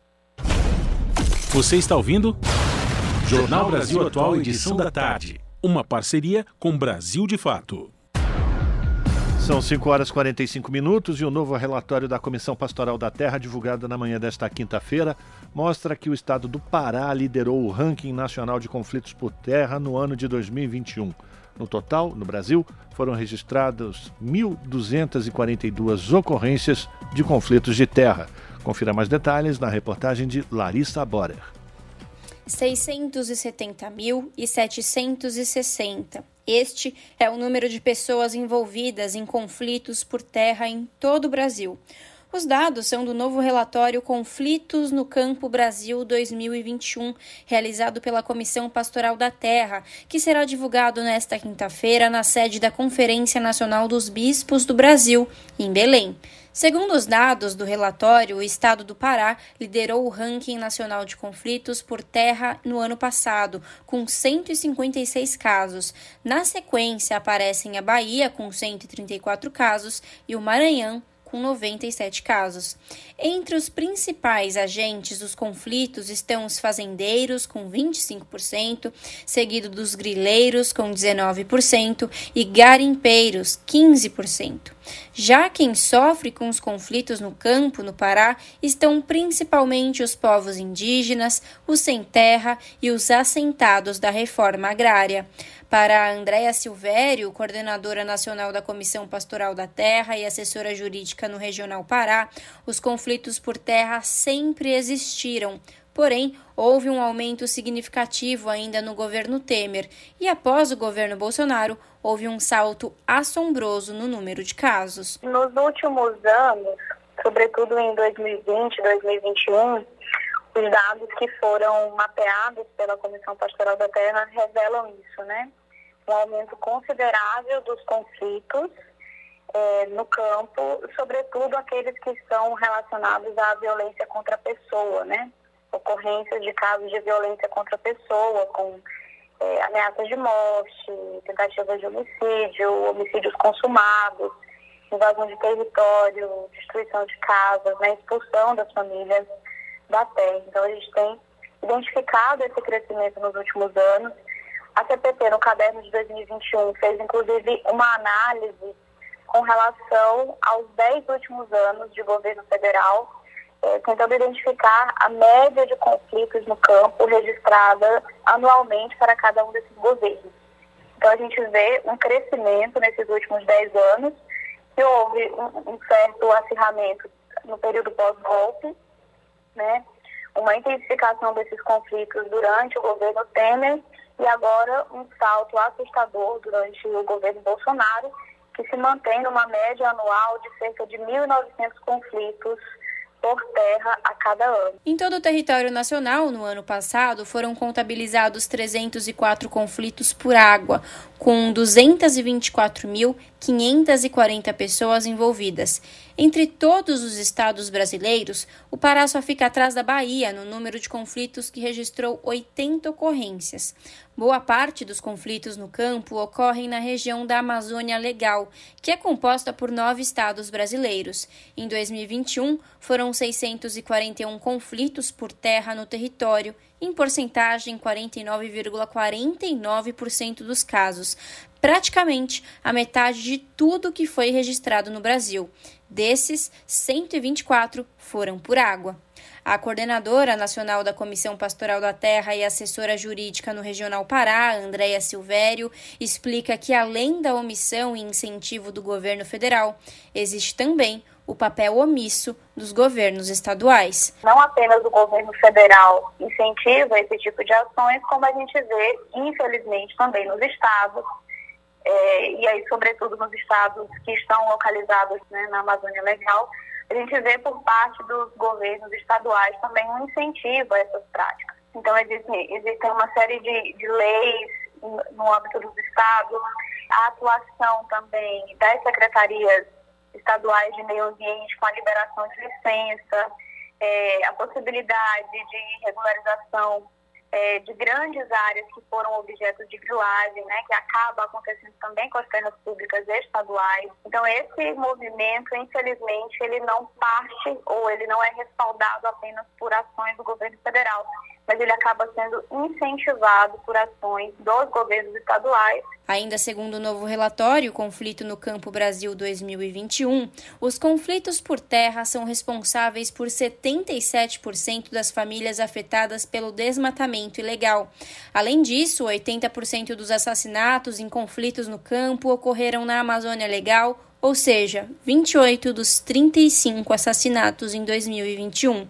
Você está ouvindo? Jornal Brasil Atual, edição da tarde. Uma parceria com Brasil de Fato. São 5 horas e 45 minutos e o novo relatório da Comissão Pastoral da Terra, divulgado na manhã desta quinta-feira, mostra que o estado do Pará liderou o ranking nacional de conflitos por terra no ano de 2021. No total, no Brasil, foram registradas 1.242 ocorrências de conflitos de terra. Confira mais detalhes na reportagem de Larissa Borer. 670.760. Este é o número de pessoas envolvidas em conflitos por terra em todo o Brasil. Os dados são do novo relatório Conflitos no Campo Brasil 2021, realizado pela Comissão Pastoral da Terra, que será divulgado nesta quinta-feira na sede da Conferência Nacional dos Bispos do Brasil, em Belém. Segundo os dados do relatório, o estado do Pará liderou o ranking nacional de conflitos por terra no ano passado, com 156 casos. Na sequência, aparecem a Bahia, com 134 casos, e o Maranhão, com 97 casos. Entre os principais agentes dos conflitos estão os fazendeiros, com 25%, seguido dos grileiros, com 19%, e garimpeiros, 15%. Já quem sofre com os conflitos no campo, no Pará, estão principalmente os povos indígenas, os sem terra e os assentados da reforma agrária. Para a Andréa Silvério, coordenadora nacional da Comissão Pastoral da Terra e assessora jurídica no Regional Pará, os conflitos por terra sempre existiram. Porém, houve um aumento significativo ainda no governo Temer e, após o governo Bolsonaro, houve um salto assombroso no número de casos. Nos últimos anos, sobretudo em 2020 2021, os dados que foram mapeados pela Comissão Pastoral da Terra revelam isso, né? Um aumento considerável dos conflitos é, no campo, sobretudo aqueles que estão relacionados à violência contra a pessoa, né? Ocorrências de casos de violência contra a pessoa, com é, ameaças de morte, tentativas de homicídio, homicídios consumados, invasão de território, destruição de casas, né? expulsão das famílias da terra. Então, a gente tem identificado esse crescimento nos últimos anos a CPT, no caderno de 2021, fez inclusive uma análise com relação aos 10 últimos anos de governo federal, eh, tentando identificar a média de conflitos no campo registrada anualmente para cada um desses governos. Então, a gente vê um crescimento nesses últimos 10 anos, que houve um, um certo acirramento no período pós-golpe, né? uma intensificação desses conflitos durante o governo Temer e agora um salto assustador durante o governo Bolsonaro, que se mantém numa média anual de cerca de 1.900 conflitos por terra a cada ano. Em todo o território nacional, no ano passado, foram contabilizados 304 conflitos por água, com 224.540 pessoas envolvidas. Entre todos os estados brasileiros, o Pará só fica atrás da Bahia no número de conflitos que registrou 80 ocorrências. Boa parte dos conflitos no campo ocorrem na região da Amazônia Legal, que é composta por nove estados brasileiros. Em 2021, foram 641 conflitos por terra no território, em porcentagem 49,49% dos casos, praticamente a metade de tudo que foi registrado no Brasil. Desses, 124 foram por água. A coordenadora nacional da Comissão Pastoral da Terra e assessora jurídica no Regional Pará, Andréia Silvério, explica que, além da omissão e incentivo do governo federal, existe também o papel omisso dos governos estaduais. Não apenas o governo federal incentiva esse tipo de ações, como a gente vê, infelizmente, também nos estados, é, e aí, sobretudo, nos estados que estão localizados né, na Amazônia Legal, a gente vê por parte dos governos estaduais também um incentivo a essas práticas. Então, existem, existem uma série de, de leis no âmbito dos estados, a atuação também das secretarias estaduais de meio ambiente com a liberação de licença, é, a possibilidade de regularização é, de grandes áreas que foram objeto de grilagem, né, que acaba acontecendo também com as terras públicas estaduais. Então, esse movimento, infelizmente, ele não parte ou ele não é respaldado apenas por ações do governo federal, mas ele acaba sendo incentivado por ações dos governos estaduais. Ainda segundo o novo relatório, Conflito no Campo Brasil 2021, os conflitos por terra são responsáveis por 77% das famílias afetadas pelo desmatamento ilegal. Além disso, 80% dos assassinatos em conflitos no campo ocorreram na Amazônia Legal, ou seja, 28 dos 35 assassinatos em 2021.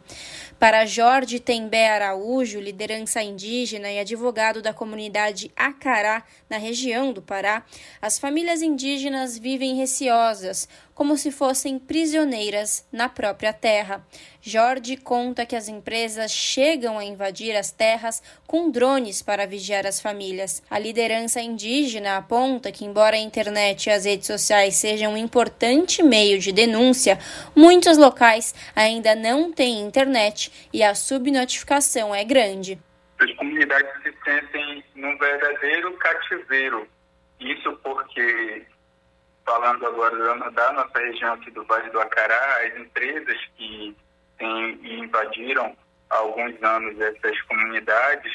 Para Jorge Tembé Araújo, liderança indígena e advogado da comunidade Acará, na região do Pará, as famílias indígenas vivem receosas, como se fossem prisioneiras na própria terra. Jorge conta que as empresas chegam a invadir as terras com drones para vigiar as famílias. A liderança indígena aponta que, embora a internet e as redes sociais sejam um importante meio de denúncia, muitos locais ainda não têm internet e a subnotificação é grande. As comunidades se sentem num verdadeiro cativeiro. Isso porque falando agora da nossa região aqui do Vale do Acará, as empresas que têm, invadiram há alguns anos essas comunidades,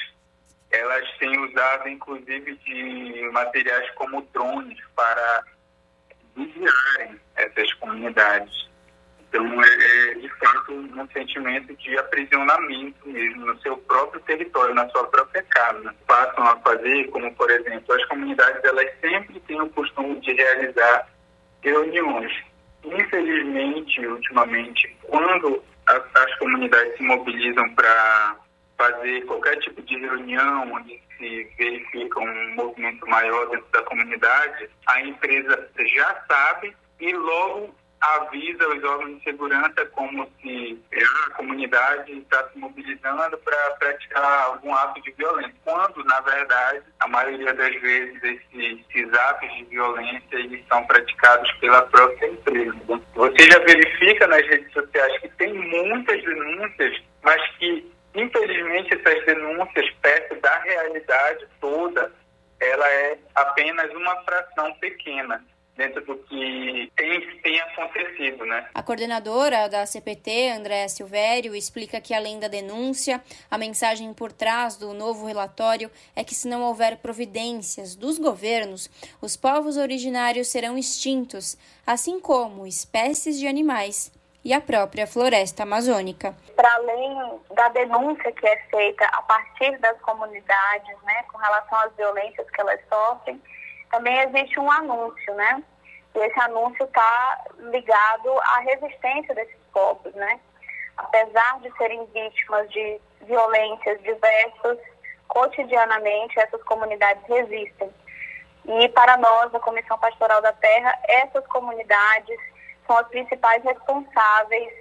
elas têm usado inclusive de materiais como drones para vigiarem essas comunidades. Então, é, é, de fato um sentimento de aprisionamento mesmo no seu próprio território, na sua própria casa. Passam a fazer, como por exemplo, as comunidades elas sempre têm o costume de realizar reuniões. Infelizmente, ultimamente, quando as, as comunidades se mobilizam para fazer qualquer tipo de reunião onde se verifica um movimento maior dentro da comunidade, a empresa já sabe e logo avisa os órgãos de segurança como se a comunidade está se mobilizando para praticar algum ato de violência, quando, na verdade, a maioria das vezes esses, esses atos de violência eles são praticados pela própria empresa. Você já verifica nas redes sociais que tem muitas denúncias, mas que, infelizmente, essas denúncias, perto da realidade toda, ela é apenas uma fração pequena dentro do que tem, tem acontecido, né? A coordenadora da CPT, Andréa Silvério, explica que além da denúncia, a mensagem por trás do novo relatório é que se não houver providências dos governos, os povos originários serão extintos, assim como espécies de animais e a própria floresta amazônica. Para além da denúncia que é feita a partir das comunidades, né, com relação às violências que elas sofrem, também existe um anúncio, né? E esse anúncio está ligado à resistência desses povos, né? Apesar de serem vítimas de violências diversas, cotidianamente essas comunidades resistem. E para nós, a Comissão Pastoral da Terra, essas comunidades são as principais responsáveis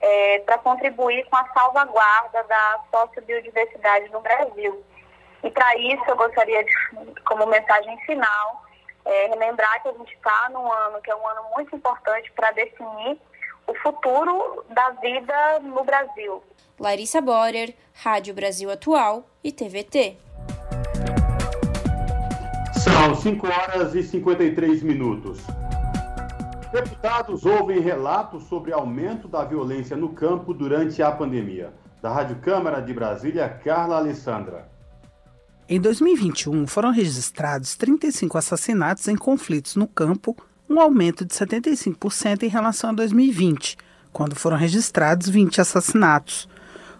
é, para contribuir com a salvaguarda da sociobiodiversidade no Brasil. E para isso eu gostaria de, como mensagem final, é, relembrar que a gente está num ano que é um ano muito importante para definir o futuro da vida no Brasil. Larissa Borer, Rádio Brasil Atual e TVT. São 5 horas e 53 minutos. Deputados ouvem relatos sobre aumento da violência no campo durante a pandemia. Da Rádio Câmara de Brasília, Carla Alessandra. Em 2021, foram registrados 35 assassinatos em conflitos no campo, um aumento de 75% em relação a 2020, quando foram registrados 20 assassinatos.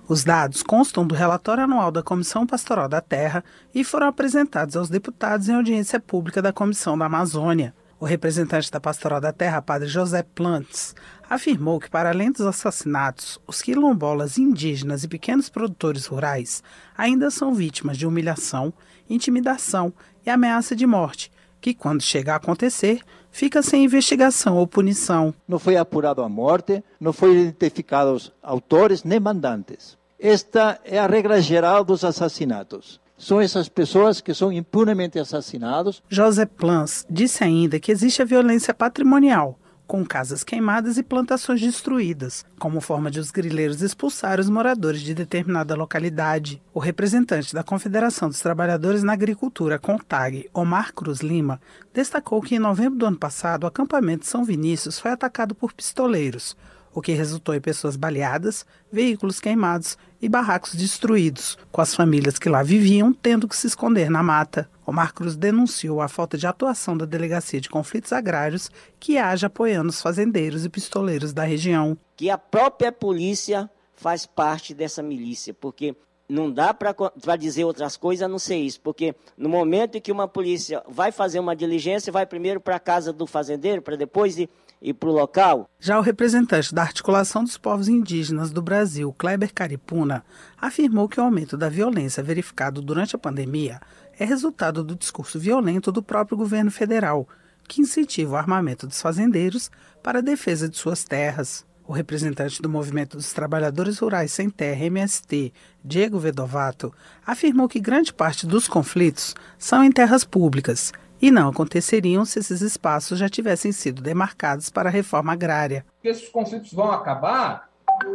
Os dados constam do relatório anual da Comissão Pastoral da Terra e foram apresentados aos deputados em audiência pública da Comissão da Amazônia. O representante da Pastoral da Terra, padre José Plantes, afirmou que, para além dos assassinatos, os quilombolas indígenas e pequenos produtores rurais ainda são vítimas de humilhação, intimidação e ameaça de morte, que, quando chega a acontecer, fica sem investigação ou punição. Não foi apurado a morte, não foram identificados autores nem mandantes. Esta é a regra geral dos assassinatos são essas pessoas que são impunemente assassinadas. José Plans disse ainda que existe a violência patrimonial, com casas queimadas e plantações destruídas, como forma de os grileiros expulsar os moradores de determinada localidade. O representante da Confederação dos Trabalhadores na Agricultura, CONTAG, Omar Cruz Lima, destacou que em novembro do ano passado o acampamento São Vinícius foi atacado por pistoleiros, o que resultou em pessoas baleadas, veículos queimados e barracos destruídos, com as famílias que lá viviam tendo que se esconder na mata. Omar Cruz denunciou a falta de atuação da Delegacia de Conflitos Agrários, que age apoiando os fazendeiros e pistoleiros da região. Que a própria polícia faz parte dessa milícia, porque não dá para dizer outras coisas a não ser isso, porque no momento em que uma polícia vai fazer uma diligência, vai primeiro para a casa do fazendeiro, para depois ir e para o local. Já o representante da Articulação dos Povos Indígenas do Brasil, Kleber Caripuna, afirmou que o aumento da violência verificado durante a pandemia é resultado do discurso violento do próprio governo federal, que incentiva o armamento dos fazendeiros para a defesa de suas terras. O representante do Movimento dos Trabalhadores Rurais Sem Terra, MST, Diego Vedovato, afirmou que grande parte dos conflitos são em terras públicas e não aconteceriam se esses espaços já tivessem sido demarcados para a reforma agrária. Esses conflitos vão acabar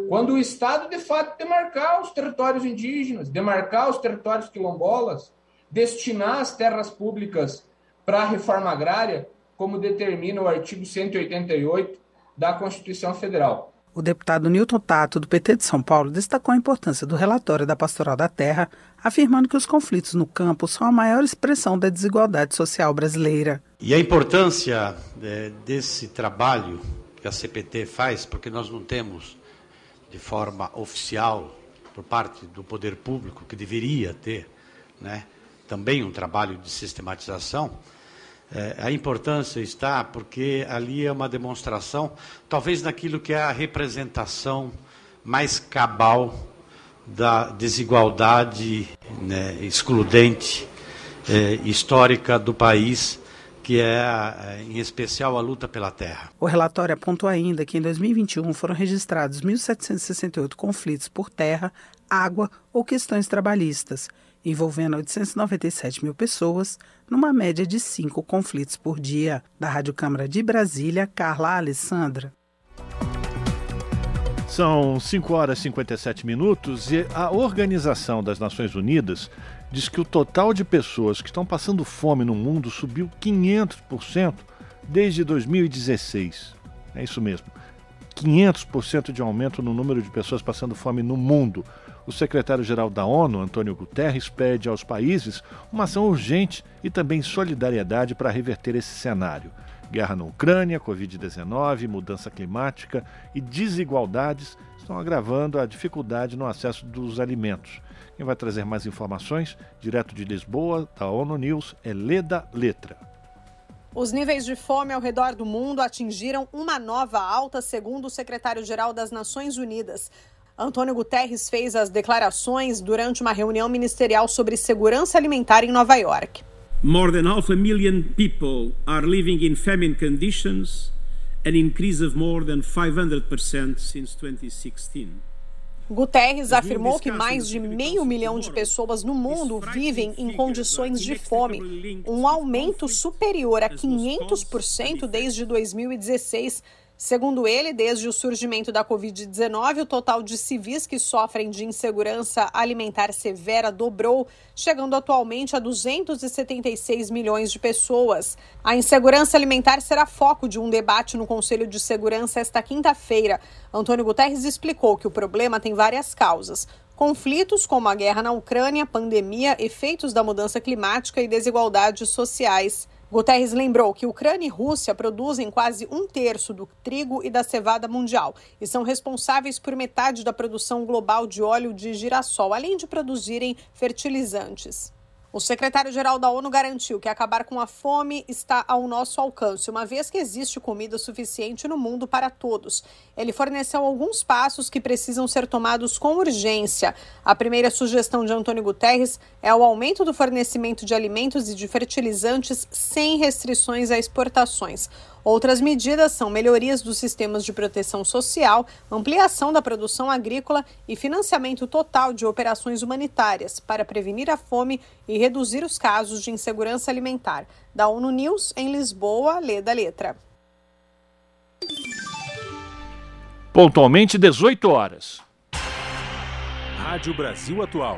quando o Estado, de fato, demarcar os territórios indígenas, demarcar os territórios quilombolas, destinar as terras públicas para a reforma agrária, como determina o artigo 188 da Constituição Federal. O deputado Newton Tato, do PT de São Paulo, destacou a importância do relatório da Pastoral da Terra, afirmando que os conflitos no campo são a maior expressão da desigualdade social brasileira. E a importância é, desse trabalho que a CPT faz, porque nós não temos de forma oficial, por parte do poder público, que deveria ter, né, também um trabalho de sistematização, é, a importância está porque ali é uma demonstração, talvez naquilo que é a representação mais cabal da desigualdade né, excludente é, histórica do país, que é, em especial, a luta pela terra. O relatório apontou ainda que em 2021 foram registrados 1.768 conflitos por terra, água ou questões trabalhistas envolvendo 897 mil pessoas, numa média de cinco conflitos por dia. Da Rádio Câmara de Brasília, Carla Alessandra. São 5 horas e 57 minutos e a Organização das Nações Unidas diz que o total de pessoas que estão passando fome no mundo subiu 500% desde 2016. É isso mesmo. 500% de aumento no número de pessoas passando fome no mundo. O secretário-geral da ONU, Antônio Guterres, pede aos países uma ação urgente e também solidariedade para reverter esse cenário. Guerra na Ucrânia, Covid-19, mudança climática e desigualdades estão agravando a dificuldade no acesso dos alimentos. Quem vai trazer mais informações, direto de Lisboa, da ONU News, é Leda Letra. Os níveis de fome ao redor do mundo atingiram uma nova alta, segundo o secretário-geral das Nações Unidas. Antônio Guterres fez as declarações durante uma reunião ministerial sobre segurança alimentar em Nova York. More than half a million people are living in famine conditions, an increase of more than 500% since 2016. Guterres afirmou que mais de meio milhão de pessoas no mundo vivem em condições de fome, um aumento superior a 500% desde 2016 Segundo ele, desde o surgimento da Covid-19, o total de civis que sofrem de insegurança alimentar severa dobrou, chegando atualmente a 276 milhões de pessoas. A insegurança alimentar será foco de um debate no Conselho de Segurança esta quinta-feira. Antônio Guterres explicou que o problema tem várias causas. Conflitos como a guerra na Ucrânia, pandemia, efeitos da mudança climática e desigualdades sociais. Guterres lembrou que Ucrânia e Rússia produzem quase um terço do trigo e da cevada mundial e são responsáveis por metade da produção global de óleo de girassol, além de produzirem fertilizantes. O secretário-geral da ONU garantiu que acabar com a fome está ao nosso alcance, uma vez que existe comida suficiente no mundo para todos. Ele forneceu alguns passos que precisam ser tomados com urgência. A primeira sugestão de Antônio Guterres é o aumento do fornecimento de alimentos e de fertilizantes sem restrições a exportações. Outras medidas são melhorias dos sistemas de proteção social, ampliação da produção agrícola e financiamento total de operações humanitárias para prevenir a fome e reduzir os casos de insegurança alimentar. Da ONU News, em Lisboa, lê da letra. Pontualmente 18 horas. Rádio Brasil Atual.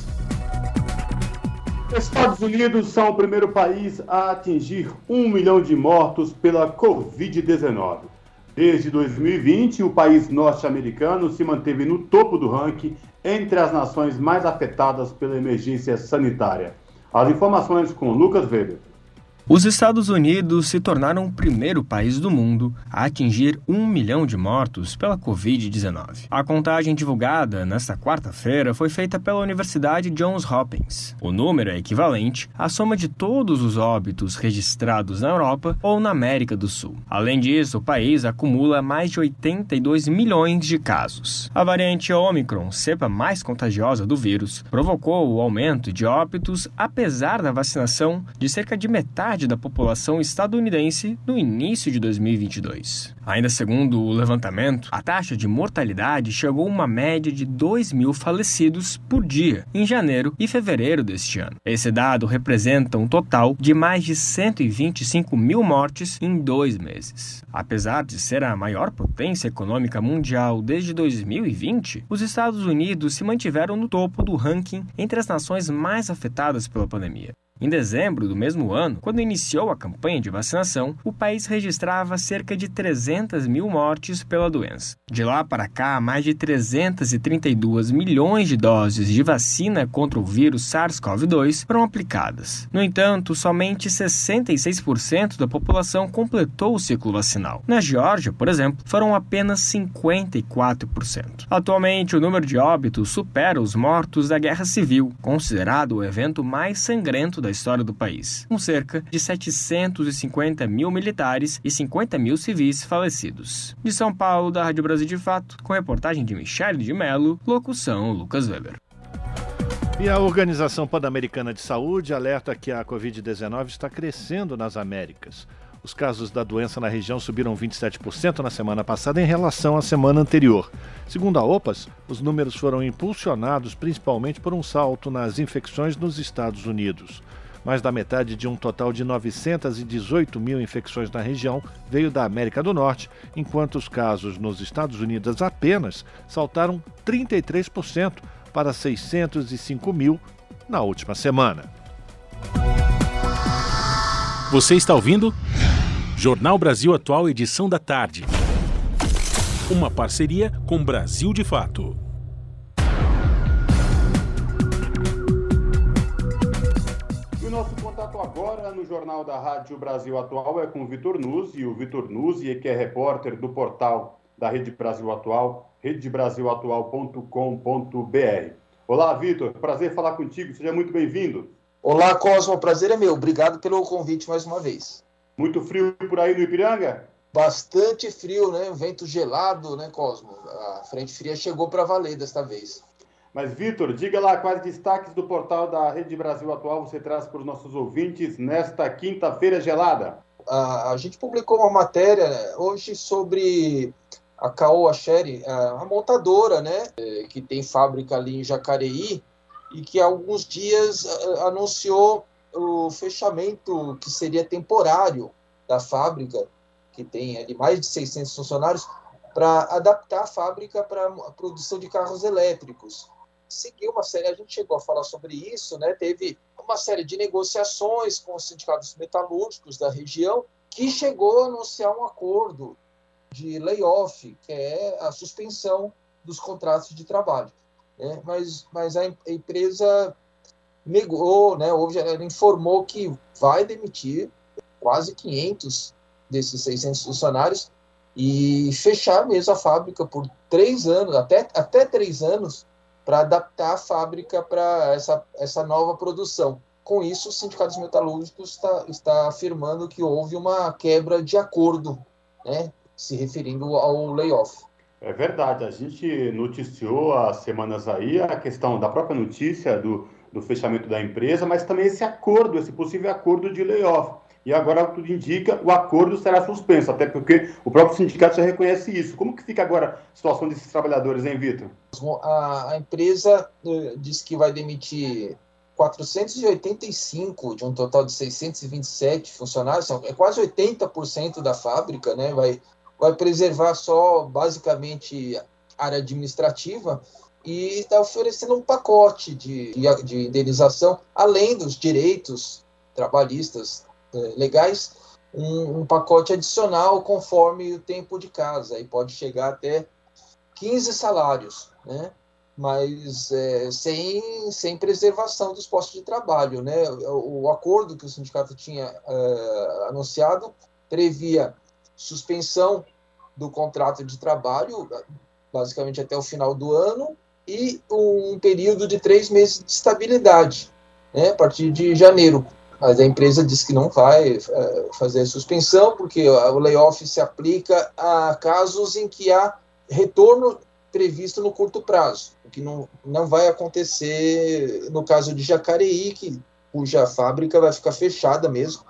Estados Unidos são o primeiro país a atingir um milhão de mortos pela Covid-19. Desde 2020, o país norte-americano se manteve no topo do ranking entre as nações mais afetadas pela emergência sanitária. As informações com Lucas Weber. Os Estados Unidos se tornaram o primeiro país do mundo a atingir um milhão de mortos pela Covid-19. A contagem divulgada nesta quarta-feira foi feita pela Universidade Johns Hopkins. O número é equivalente à soma de todos os óbitos registrados na Europa ou na América do Sul. Além disso, o país acumula mais de 82 milhões de casos. A variante Omicron, cepa mais contagiosa do vírus, provocou o aumento de óbitos apesar da vacinação de cerca de metade da população estadunidense no início de 2022. Ainda segundo o levantamento, a taxa de mortalidade chegou a uma média de 2 mil falecidos por dia em janeiro e fevereiro deste ano. Esse dado representa um total de mais de 125 mil mortes em dois meses. Apesar de ser a maior potência econômica mundial desde 2020, os Estados Unidos se mantiveram no topo do ranking entre as nações mais afetadas pela pandemia. Em dezembro do mesmo ano, quando iniciou a campanha de vacinação, o país registrava cerca de 300 mil mortes pela doença. De lá para cá, mais de 332 milhões de doses de vacina contra o vírus SARS-CoV-2 foram aplicadas. No entanto, somente 66% da população completou o ciclo vacinal. Na Geórgia, por exemplo, foram apenas 54%. Atualmente, o número de óbitos supera os mortos da Guerra Civil, considerado o evento mais sangrento da história do país, com cerca de 750 mil militares e 50 mil civis falecidos. De São Paulo, da Rádio Brasil de Fato, com reportagem de Michele de Mello, locução Lucas Weber. E a Organização Pan-Americana de Saúde alerta que a Covid-19 está crescendo nas Américas. Os casos da doença na região subiram 27% na semana passada em relação à semana anterior. Segundo a OPAS, os números foram impulsionados principalmente por um salto nas infecções nos Estados Unidos. Mais da metade de um total de 918 mil infecções na região veio da América do Norte, enquanto os casos nos Estados Unidos apenas saltaram 33% para 605 mil na última semana. Você está ouvindo? Jornal Brasil Atual, edição da tarde. Uma parceria com Brasil de Fato. Agora no Jornal da Rádio Brasil Atual é com o Vitor Nuzzi. O Vitor Nuzzi, que é repórter do portal da Rede Brasil Atual, redebrasilatual.com.br. Olá, Vitor. Prazer falar contigo. Seja muito bem-vindo. Olá, Cosmo. Prazer é meu. Obrigado pelo convite mais uma vez. Muito frio por aí no Ipiranga? Bastante frio, né? Vento gelado, né, Cosmo? A frente fria chegou para valer desta vez. Mas, Vitor, diga lá quais destaques do portal da Rede Brasil Atual você traz para os nossos ouvintes nesta quinta-feira gelada. A, a gente publicou uma matéria hoje sobre a Caoa Sherry, a montadora, né, que tem fábrica ali em Jacareí e que há alguns dias anunciou o fechamento que seria temporário da fábrica, que tem ali mais de 600 funcionários, para adaptar a fábrica para a produção de carros elétricos. Seguiu uma série, a gente chegou a falar sobre isso, né? Teve uma série de negociações com os sindicatos metalúrgicos da região, que chegou a anunciar um acordo de layoff, que é a suspensão dos contratos de trabalho. Né? Mas, mas a, a empresa negou, né? Hoje ela informou que vai demitir quase 500 desses 600 funcionários e fechar mesmo a fábrica por três anos, até, até três anos, para adaptar a fábrica para essa, essa nova produção. Com isso, o Sindicato dos Metalúrgicos está, está afirmando que houve uma quebra de acordo, né, se referindo ao layoff. É verdade, a gente noticiou há semanas aí a questão da própria notícia do, do fechamento da empresa, mas também esse acordo, esse possível acordo de layoff. E agora tudo indica o acordo será suspenso, até porque o próprio sindicato já reconhece isso. Como que fica agora a situação desses trabalhadores, hein, Vitor? A, a empresa uh, diz que vai demitir 485 de um total de 627 funcionários, é quase 80% da fábrica, né? Vai, vai preservar só basicamente área administrativa e está oferecendo um pacote de, de, de indenização, além dos direitos trabalhistas eh, legais, um, um, pacote adicional conforme o tempo de casa, e pode chegar até 15 salários, né? mas é, sem, sem preservação dos postos de trabalho. Né? O, o acordo que o sindicato tinha é, anunciado previa suspensão do contrato de trabalho, basicamente até o final do ano, e um período de três meses de estabilidade, né, a partir de janeiro mas a empresa diz que não vai é, fazer suspensão, porque o layoff se aplica a casos em que há retorno previsto no curto prazo, o que não, não vai acontecer no caso de Jacareí, que, cuja fábrica vai ficar fechada mesmo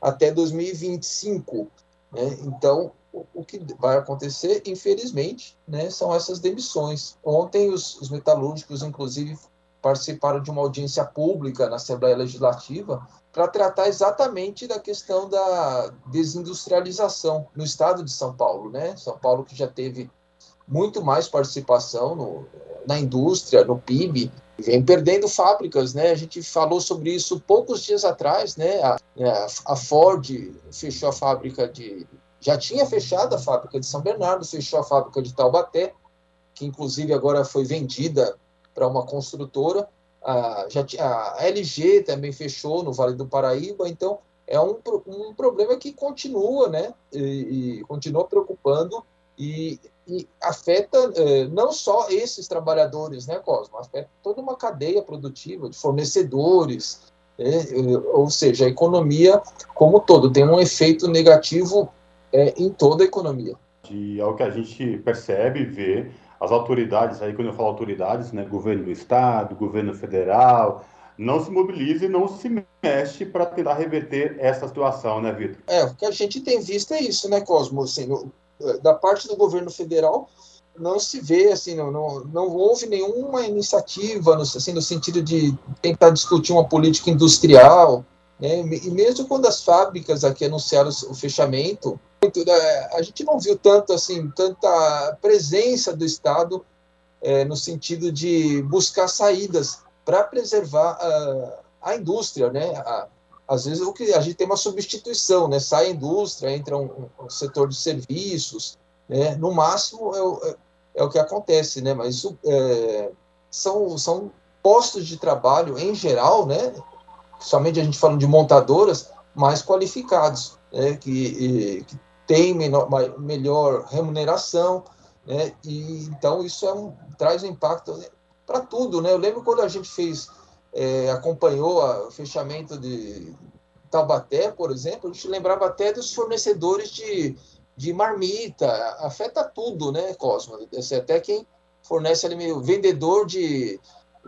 até 2025. Né? Então, o, o, que vai acontecer, infelizmente, né, são essas demissões. Ontem, os, os metalúrgicos, inclusive, participaram de uma audiência pública na Assembleia Legislativa para tratar exatamente da questão da desindustrialização no estado de São Paulo, né? São Paulo que já teve muito mais participação no, na indústria, no PIB, vem perdendo fábricas, né? A gente falou sobre isso poucos dias atrás, né? A, a Ford fechou a fábrica de já tinha fechado a fábrica de São Bernardo, fechou a fábrica de Taubaté, que inclusive agora foi vendida para uma construtora. A, já, a LG também fechou no Vale do Paraíba, então é um, um problema que continua, né, e, e continua preocupando e, e afeta é, não só esses trabalhadores, né, Cosmo, afeta toda uma cadeia produtiva de fornecedores, né, ou seja, a economia como todo tem um efeito negativo é, em toda a economia. E é o que a gente percebe, vê, as autoridades, aí quando eu falo autoridades, né, governo do estado, governo federal, não se mobiliza e não se mexe para tentar reverter essa situação, né, Vitor? É, o que a gente tem visto é isso, né, Cosmo? Assim, no, da parte do governo federal, não se vê, assim, não, não, não houve nenhuma iniciativa no, assim, no sentido de tentar discutir uma política industrial, né? e mesmo quando as fábricas aqui anunciaram o fechamento, né, a gente não viu tanto assim tanta presença do Estado é, no sentido de buscar saídas para preservar a, a, indústria, né? A, às vezes o que a gente tem uma substituição, né? Sai a indústria, entra um, um setor de serviços, né? No máximo é o, é, é o que acontece, né? Mas é, são são postos de trabalho em geral, né? Somente a gente falando de montadoras mais qualificados, né? que, que tem menor, melhor remuneração, né? E então isso é um, traz um impacto para tudo, né? Eu lembro quando a gente fez, é, acompanhou o fechamento de Taubaté, por exemplo, a gente lembrava até dos fornecedores de, de marmita, afeta tudo, né, Cosmo? Até quem fornece ali meio vendedor de,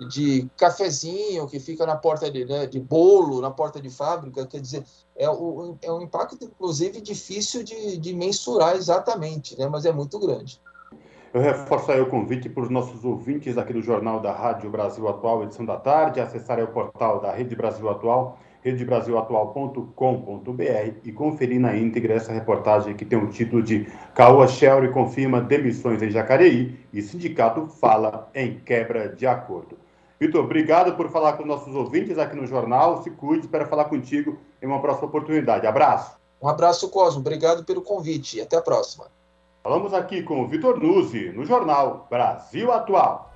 de cafezinho que fica na porta de, né, de bolo, na porta de fábrica, quer dizer, é, o, é um impacto, inclusive, difícil de, de mensurar exatamente, né, mas é muito grande. Eu reforço aí o convite para os nossos ouvintes aqui do Jornal da Rádio Brasil Atual, edição da tarde, acessarem o portal da Rede Brasil Atual, redebrasilatual.com.br e conferir na íntegra essa reportagem que tem o título de Caoa Shelry confirma demissões em Jacareí e sindicato fala em quebra de acordo. Vitor, obrigado por falar com nossos ouvintes aqui no jornal. Se cuide, espero falar contigo em uma próxima oportunidade. Abraço. Um abraço, Cosmo. Obrigado pelo convite e até a próxima. Falamos aqui com o Vitor Nuzzi, no jornal Brasil Atual.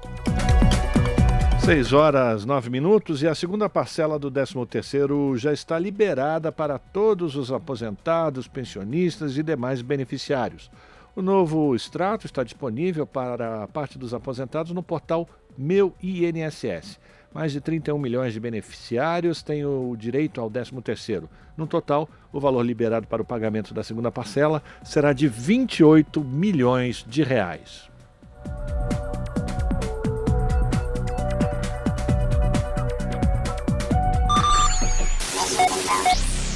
6 horas 9 minutos e a segunda parcela do 13º já está liberada para todos os aposentados, pensionistas e demais beneficiários. O novo extrato está disponível para a parte dos aposentados no portal Meu INSS. Mais de 31 milhões de beneficiários têm o direito ao 13º. No total, o valor liberado para o pagamento da segunda parcela será de 28 milhões de reais.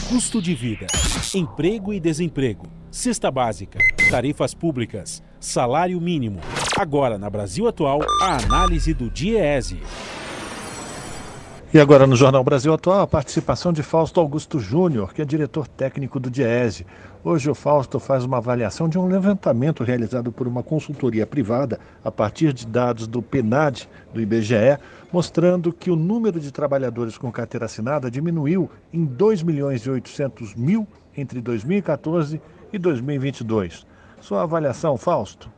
Custo de vida, emprego e desemprego, cesta básica, tarifas públicas, salário mínimo. Agora, na Brasil Atual, a análise do DIEESE. E agora no Jornal Brasil Atual, a participação de Fausto Augusto Júnior, que é diretor técnico do DIESE. Hoje o Fausto faz uma avaliação de um levantamento realizado por uma consultoria privada a partir de dados do PNAD, do IBGE, mostrando que o número de trabalhadores com carteira assinada diminuiu em 2 milhões e 800 mil entre 2014 e 2022. Sua avaliação, Fausto?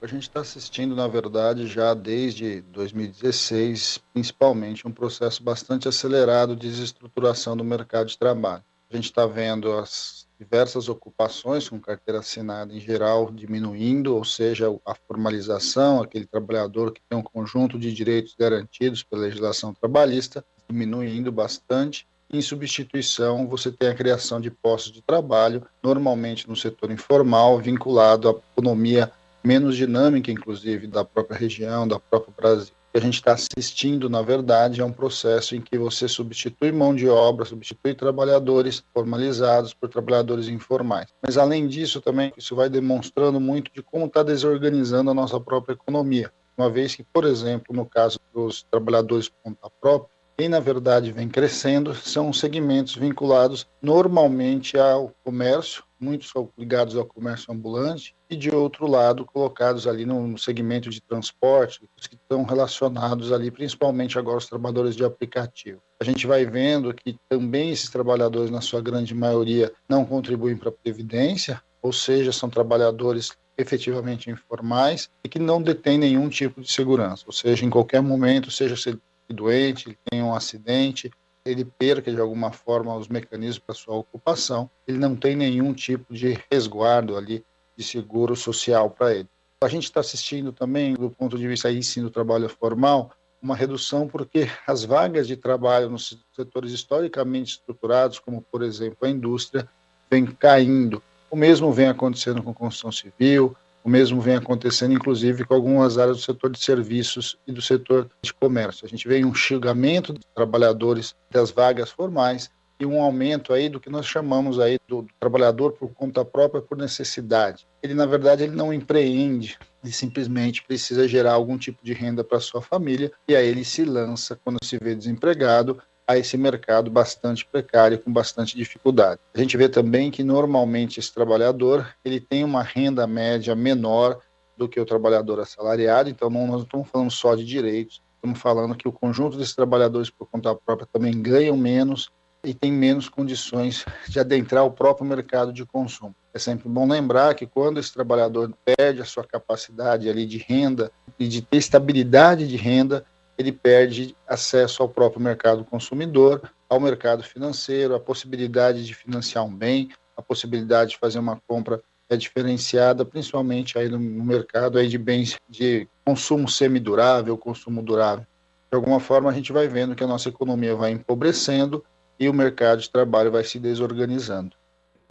A gente está assistindo, na verdade, já desde 2016, principalmente, um processo bastante acelerado de desestruturação do mercado de trabalho. A gente está vendo as diversas ocupações com carteira assinada em geral diminuindo, ou seja, a formalização, aquele trabalhador que tem um conjunto de direitos garantidos pela legislação trabalhista, diminuindo bastante. Em substituição, você tem a criação de postos de trabalho, normalmente no setor informal, vinculado à economia menos dinâmica, inclusive, da própria região, da própria Brasil. O que a gente está assistindo, na verdade, é um processo em que você substitui mão de obra, substitui trabalhadores formalizados por trabalhadores informais. Mas, além disso, também, isso vai demonstrando muito de como está desorganizando a nossa própria economia. Uma vez que, por exemplo, no caso dos trabalhadores conta própria, quem na verdade vem crescendo são segmentos vinculados normalmente ao comércio, muitos ligados ao comércio ambulante, e de outro lado, colocados ali no segmento de transporte, os que estão relacionados ali, principalmente agora os trabalhadores de aplicativo. A gente vai vendo que também esses trabalhadores, na sua grande maioria, não contribuem para a Previdência, ou seja, são trabalhadores efetivamente informais e que não detêm nenhum tipo de segurança, ou seja, em qualquer momento, seja se doente, ele tem um acidente, ele perca de alguma forma os mecanismos para sua ocupação, ele não tem nenhum tipo de resguardo ali de seguro social para ele. A gente está assistindo também, do ponto de vista aí sim do trabalho formal, uma redução porque as vagas de trabalho nos setores historicamente estruturados, como por exemplo a indústria, vem caindo. O mesmo vem acontecendo com construção civil, o mesmo vem acontecendo, inclusive, com algumas áreas do setor de serviços e do setor de comércio. A gente vê um enxugamento de trabalhadores das vagas formais e um aumento aí do que nós chamamos aí do, do trabalhador por conta própria por necessidade. Ele, na verdade, ele não empreende, ele simplesmente precisa gerar algum tipo de renda para sua família e aí ele se lança quando se vê desempregado a esse mercado bastante precário, com bastante dificuldade. A gente vê também que normalmente esse trabalhador ele tem uma renda média menor do que o trabalhador assalariado, então não, nós não estamos falando só de direitos, estamos falando que o conjunto desses trabalhadores por conta própria também ganham menos e tem menos condições de adentrar o próprio mercado de consumo. É sempre bom lembrar que quando esse trabalhador perde a sua capacidade ali de renda e de ter estabilidade de renda, ele perde acesso ao próprio mercado consumidor, ao mercado financeiro, a possibilidade de financiar um bem, a possibilidade de fazer uma compra é diferenciada, principalmente aí no mercado aí de bens de consumo semidurável, consumo durável. De alguma forma, a gente vai vendo que a nossa economia vai empobrecendo e o mercado de trabalho vai se desorganizando.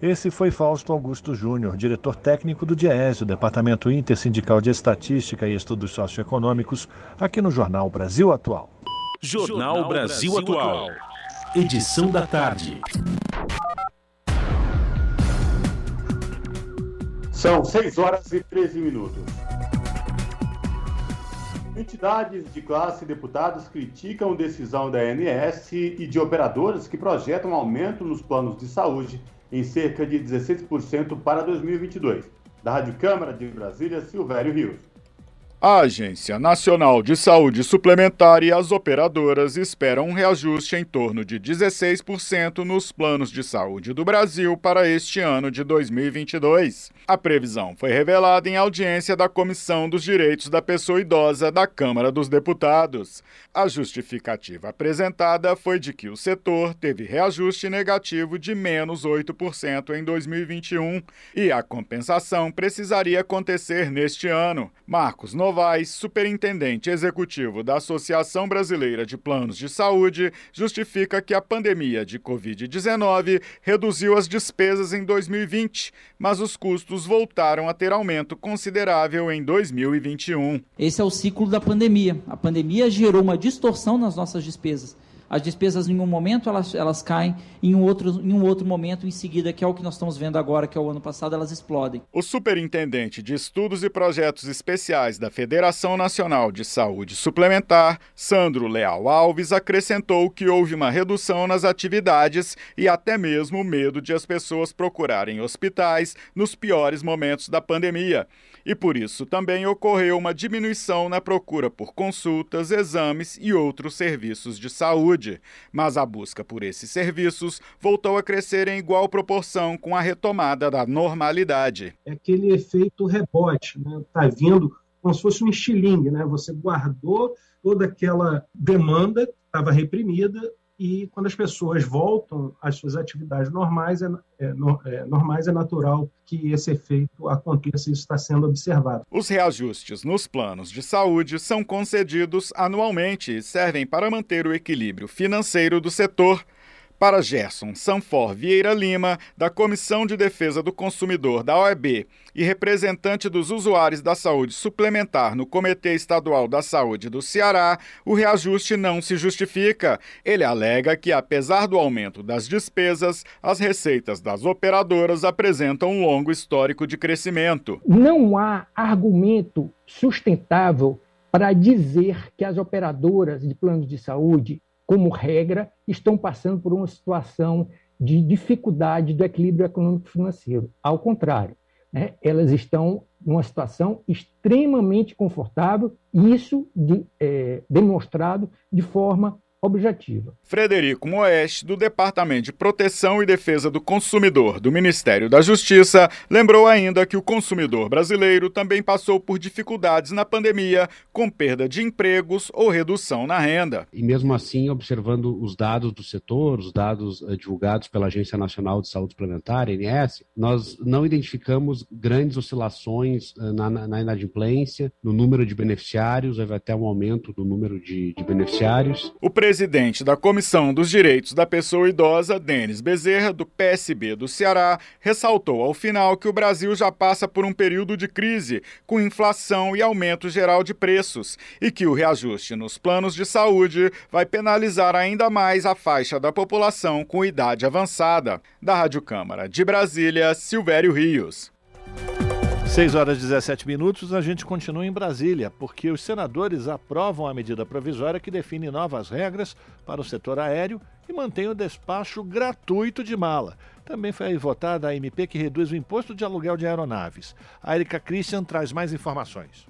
Esse foi Fausto Augusto Júnior, diretor técnico do DIESE, Departamento Intersindical de Estatística e Estudos Socioeconômicos, aqui no Jornal Brasil Atual. Jornal Brasil Atual. Edição da tarde. São 6 horas e 13 minutos. Entidades de classe e deputados criticam decisão da ANS e de operadores que projetam aumento nos planos de saúde em cerca de 16% para 2022. Da Rádio Câmara de Brasília, Silvério Rios. A Agência Nacional de Saúde Suplementar e as operadoras esperam um reajuste em torno de 16% nos planos de saúde do Brasil para este ano de 2022. A previsão foi revelada em audiência da Comissão dos Direitos da Pessoa Idosa da Câmara dos Deputados. A justificativa apresentada foi de que o setor teve reajuste negativo de menos 8% em 2021 e a compensação precisaria acontecer neste ano. Marcos Novaes, superintendente executivo da Associação Brasileira de Planos de Saúde, justifica que a pandemia de Covid-19 reduziu as despesas em 2020, mas os custos voltaram a ter aumento considerável em 2021. Esse é o ciclo da pandemia. A pandemia gerou uma distorção nas nossas despesas. As despesas em um momento elas, elas caem, em um, outro, em um outro momento em seguida, que é o que nós estamos vendo agora, que é o ano passado, elas explodem. O superintendente de Estudos e Projetos Especiais da Federação Nacional de Saúde Suplementar, Sandro Leal Alves, acrescentou que houve uma redução nas atividades e até mesmo o medo de as pessoas procurarem hospitais nos piores momentos da pandemia e por isso também ocorreu uma diminuição na procura por consultas, exames e outros serviços de saúde. Mas a busca por esses serviços voltou a crescer em igual proporção com a retomada da normalidade. É aquele efeito rebote, né? Tá vindo como se fosse um estilingue, né? Você guardou toda aquela demanda estava reprimida e quando as pessoas voltam às suas atividades normais, é, é, é, normais, é natural que esse efeito aconteça e isso está sendo observado. Os reajustes nos planos de saúde são concedidos anualmente e servem para manter o equilíbrio financeiro do setor para Gerson Sanfor Vieira Lima, da Comissão de Defesa do Consumidor da OEB e representante dos usuários da saúde suplementar no Comitê Estadual da Saúde do Ceará, o reajuste não se justifica. Ele alega que, apesar do aumento das despesas, as receitas das operadoras apresentam um longo histórico de crescimento. Não há argumento sustentável para dizer que as operadoras de planos de saúde como regra, estão passando por uma situação de dificuldade do equilíbrio econômico financeiro. Ao contrário, né, elas estão numa situação extremamente confortável, e isso de, é, demonstrado de forma objetiva. Frederico Moeste, do Departamento de Proteção e Defesa do Consumidor do Ministério da Justiça, lembrou ainda que o consumidor brasileiro também passou por dificuldades na pandemia, com perda de empregos ou redução na renda. E mesmo assim, observando os dados do setor, os dados uh, divulgados pela Agência Nacional de Saúde Suplementar, ANS, nós não identificamos grandes oscilações uh, na, na, inadimplência, no número de beneficiários, houve até um aumento do número de, de beneficiários. O presidente da Comissão dos Direitos da Pessoa Idosa, Denis Bezerra, do PSB do Ceará, ressaltou ao final que o Brasil já passa por um período de crise, com inflação e aumento geral de preços, e que o reajuste nos planos de saúde vai penalizar ainda mais a faixa da população com idade avançada. Da Rádio Câmara de Brasília, Silvério Rios. 6 horas e 17 minutos, a gente continua em Brasília, porque os senadores aprovam a medida provisória que define novas regras para o setor aéreo e mantém o despacho gratuito de mala. Também foi votada a MP que reduz o imposto de aluguel de aeronaves. A Erika Christian traz mais informações.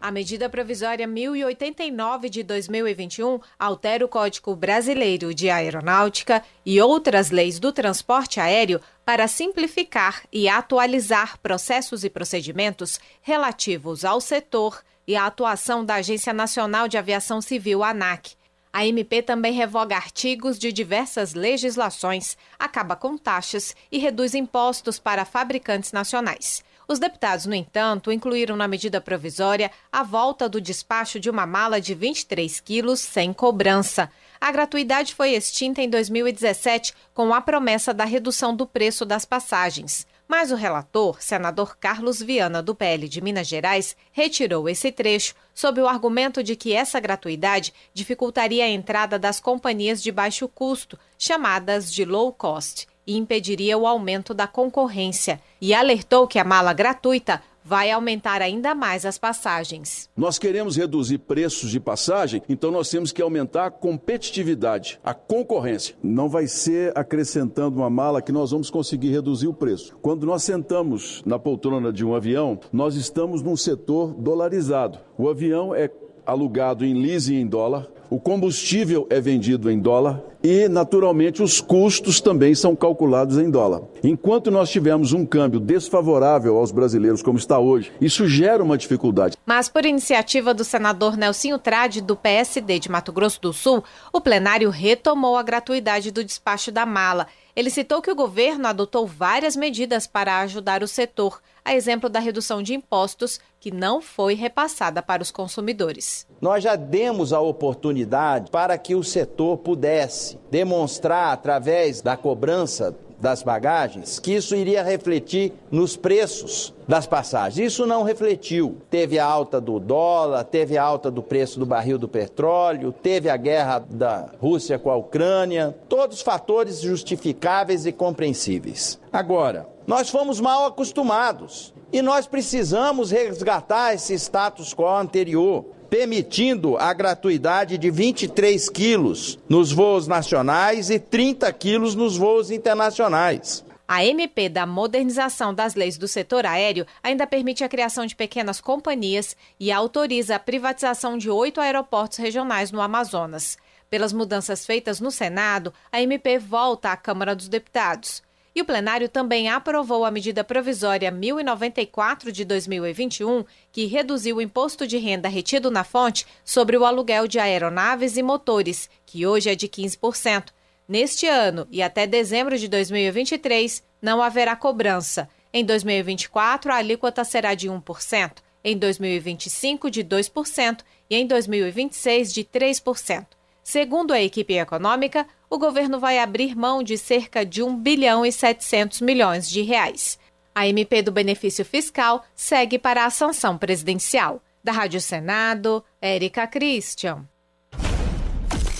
A medida provisória 1089 de 2021 altera o Código Brasileiro de Aeronáutica e outras leis do transporte aéreo para simplificar e atualizar processos e procedimentos relativos ao setor e à atuação da Agência Nacional de Aviação Civil, ANAC. A MP também revoga artigos de diversas legislações, acaba com taxas e reduz impostos para fabricantes nacionais. Os deputados, no entanto, incluíram na medida provisória a volta do despacho de uma mala de 23 quilos sem cobrança. A gratuidade foi extinta em 2017 com a promessa da redução do preço das passagens. Mas o relator, senador Carlos Viana, do PL de Minas Gerais, retirou esse trecho sob o argumento de que essa gratuidade dificultaria a entrada das companhias de baixo custo, chamadas de low cost e impediria o aumento da concorrência, e alertou que a mala gratuita vai aumentar ainda mais as passagens. Nós queremos reduzir preços de passagem, então nós temos que aumentar a competitividade, a concorrência. Não vai ser acrescentando uma mala que nós vamos conseguir reduzir o preço. Quando nós sentamos na poltrona de um avião, nós estamos num setor dolarizado. O avião é alugado em leasing em dólar, o combustível é vendido em dólar e, naturalmente, os custos também são calculados em dólar. Enquanto nós tivermos um câmbio desfavorável aos brasileiros, como está hoje, isso gera uma dificuldade. Mas, por iniciativa do senador Nelsinho Trade, do PSD de Mato Grosso do Sul, o plenário retomou a gratuidade do despacho da mala. Ele citou que o governo adotou várias medidas para ajudar o setor a exemplo da redução de impostos, que não foi repassada para os consumidores. Nós já demos a oportunidade para que o setor pudesse demonstrar, através da cobrança das bagagens, que isso iria refletir nos preços das passagens. Isso não refletiu. Teve a alta do dólar, teve a alta do preço do barril do petróleo, teve a guerra da Rússia com a Ucrânia, todos fatores justificáveis e compreensíveis. Agora, nós fomos mal acostumados e nós precisamos resgatar esse status quo anterior, permitindo a gratuidade de 23 quilos nos voos nacionais e 30 quilos nos voos internacionais. A MP da modernização das leis do setor aéreo ainda permite a criação de pequenas companhias e autoriza a privatização de oito aeroportos regionais no Amazonas. Pelas mudanças feitas no Senado, a MP volta à Câmara dos Deputados. E o plenário também aprovou a medida provisória 1094 de 2021, que reduziu o imposto de renda retido na fonte sobre o aluguel de aeronaves e motores, que hoje é de 15%. Neste ano e até dezembro de 2023, não haverá cobrança. Em 2024, a alíquota será de 1%, em 2025, de 2% e em 2026, de 3%. Segundo a equipe econômica, o governo vai abrir mão de cerca de 1 bilhão e 700 milhões de reais. A MP do benefício fiscal segue para a sanção presidencial. Da Rádio Senado, Érica Christian.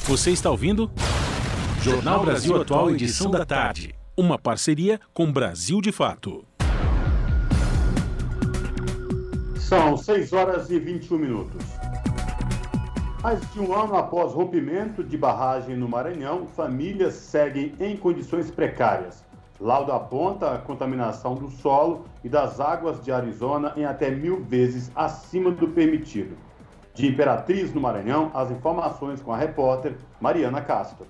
Você está ouvindo? Jornal Brasil Atual, edição da tarde. Uma parceria com Brasil de Fato. São 6 horas e 21 minutos. Mais de um ano após rompimento de barragem no Maranhão, famílias seguem em condições precárias. Laudo aponta a contaminação do solo e das águas de Arizona em até mil vezes acima do permitido. De Imperatriz, no Maranhão, as informações com a repórter Mariana Castro.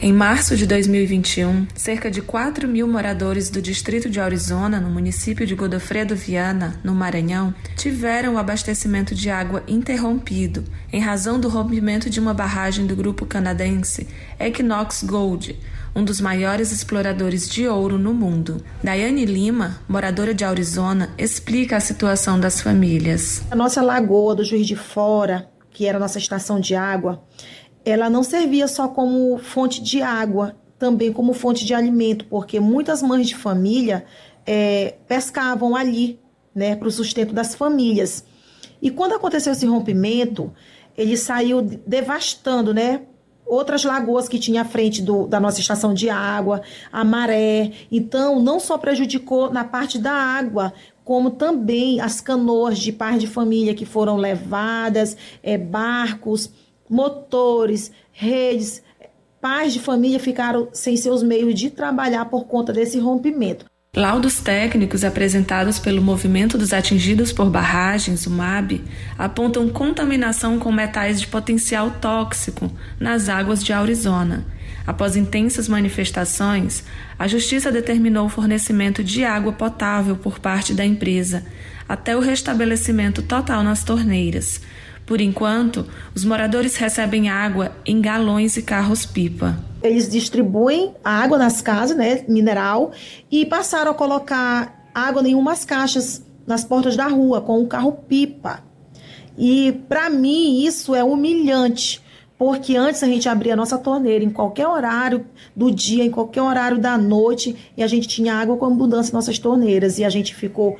Em março de 2021, cerca de 4 mil moradores do distrito de Arizona, no município de Godofredo Viana, no Maranhão, tiveram o abastecimento de água interrompido em razão do rompimento de uma barragem do grupo canadense Equinox Gold, um dos maiores exploradores de ouro no mundo. Daiane Lima, moradora de Arizona, explica a situação das famílias. A nossa lagoa do Juiz de Fora, que era a nossa estação de água, ela não servia só como fonte de água, também como fonte de alimento, porque muitas mães de família é, pescavam ali, né, para o sustento das famílias. E quando aconteceu esse rompimento, ele saiu devastando, né, outras lagoas que tinha à frente do, da nossa estação de água, a maré. Então, não só prejudicou na parte da água, como também as canoas de pais de família que foram levadas, é, barcos motores, redes, pais de família ficaram sem seus meios de trabalhar por conta desse rompimento. Laudos técnicos apresentados pelo Movimento dos Atingidos por Barragens, o MAB, apontam contaminação com metais de potencial tóxico nas águas de Arizona. Após intensas manifestações, a Justiça determinou o fornecimento de água potável por parte da empresa, até o restabelecimento total nas torneiras. Por enquanto, os moradores recebem água em galões e carros-pipa. Eles distribuem água nas casas, né, mineral, e passaram a colocar água em umas caixas nas portas da rua com o carro-pipa. E para mim isso é humilhante, porque antes a gente abria a nossa torneira em qualquer horário do dia, em qualquer horário da noite, e a gente tinha água com abundância em nossas torneiras, e a gente ficou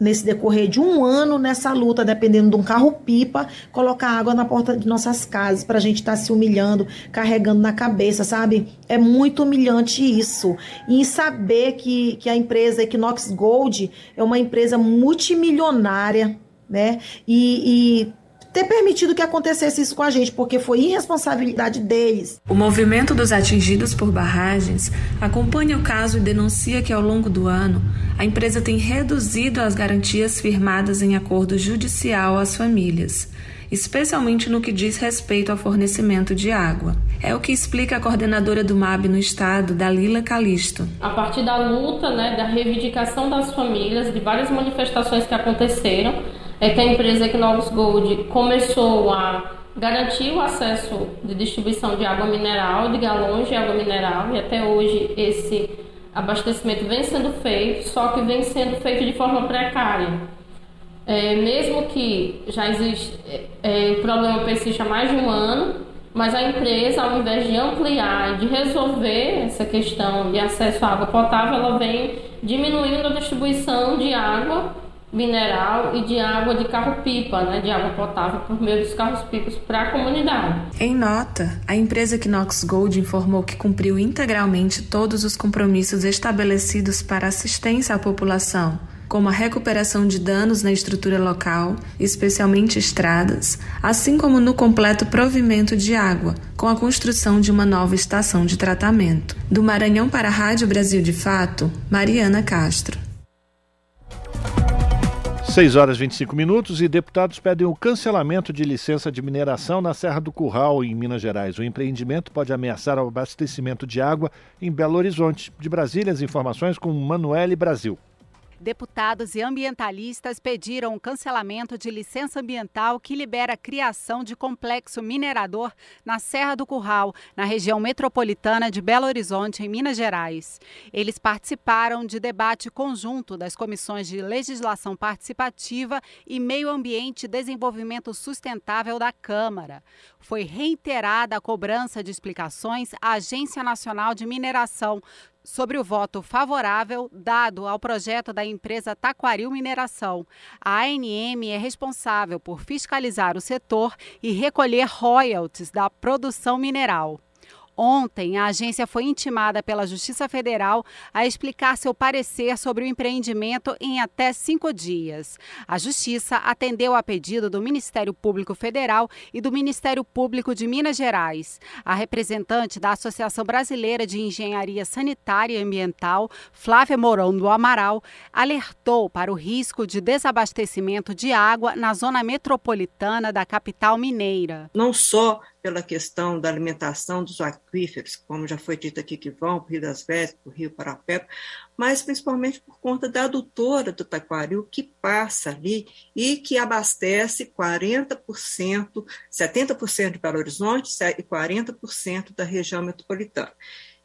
nesse decorrer de um ano nessa luta, dependendo de um carro-pipa, colocar água na porta de nossas casas para a gente estar tá se humilhando, carregando na cabeça, sabe? É muito humilhante isso. E saber que, que a empresa Equinox Gold é uma empresa multimilionária, né? E, e ter permitido que acontecesse isso com a gente, porque foi irresponsabilidade deles. O movimento dos atingidos por barragens acompanha o caso e denuncia que ao longo do ano a empresa tem reduzido as garantias firmadas em acordo judicial às famílias, especialmente no que diz respeito ao fornecimento de água. É o que explica a coordenadora do MAB no estado, Dalila Calisto. A partir da luta, né, da reivindicação das famílias, de várias manifestações que aconteceram, é que a empresa Equinox Gold começou a garantir o acesso de distribuição de água mineral, de galões de água mineral, e até hoje esse abastecimento vem sendo feito, só que vem sendo feito de forma precária. É, mesmo que já existe, é, é, o problema persiste há mais de um ano, mas a empresa, ao invés de ampliar e de resolver essa questão de acesso à água potável, ela vem diminuindo a distribuição de água mineral e de água de carro-pipa, né, de água potável por meio dos carros-pipas para a comunidade. Em nota, a empresa Knox Gold informou que cumpriu integralmente todos os compromissos estabelecidos para assistência à população, como a recuperação de danos na estrutura local, especialmente estradas, assim como no completo provimento de água, com a construção de uma nova estação de tratamento. Do Maranhão para a Rádio Brasil de Fato, Mariana Castro. 6 horas e 25 minutos e deputados pedem o cancelamento de licença de mineração na Serra do Curral, em Minas Gerais. O empreendimento pode ameaçar o abastecimento de água em Belo Horizonte. De Brasília, as informações com Manuele Brasil. Deputados e ambientalistas pediram o cancelamento de licença ambiental que libera a criação de complexo minerador na Serra do Curral, na região metropolitana de Belo Horizonte, em Minas Gerais. Eles participaram de debate conjunto das comissões de Legislação Participativa e Meio Ambiente e Desenvolvimento Sustentável da Câmara. Foi reiterada a cobrança de explicações à Agência Nacional de Mineração sobre o voto favorável dado ao projeto da empresa Taquaril Mineração. A ANM é responsável por fiscalizar o setor e recolher royalties da produção mineral. Ontem, a agência foi intimada pela Justiça Federal a explicar seu parecer sobre o empreendimento em até cinco dias. A Justiça atendeu a pedido do Ministério Público Federal e do Ministério Público de Minas Gerais. A representante da Associação Brasileira de Engenharia Sanitária e Ambiental, Flávia Mourão do Amaral, alertou para o risco de desabastecimento de água na zona metropolitana da capital mineira. Não só pela questão da alimentação dos aquíferos, como já foi dito aqui que vão para o Rio das Velhas, para o Rio Parapepa, mas principalmente por conta da adutora do Taquaril que passa ali e que abastece 40%, 70% de Belo Horizonte e 40% da região metropolitana.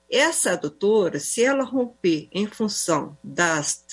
Essa adutora, se ela romper em função das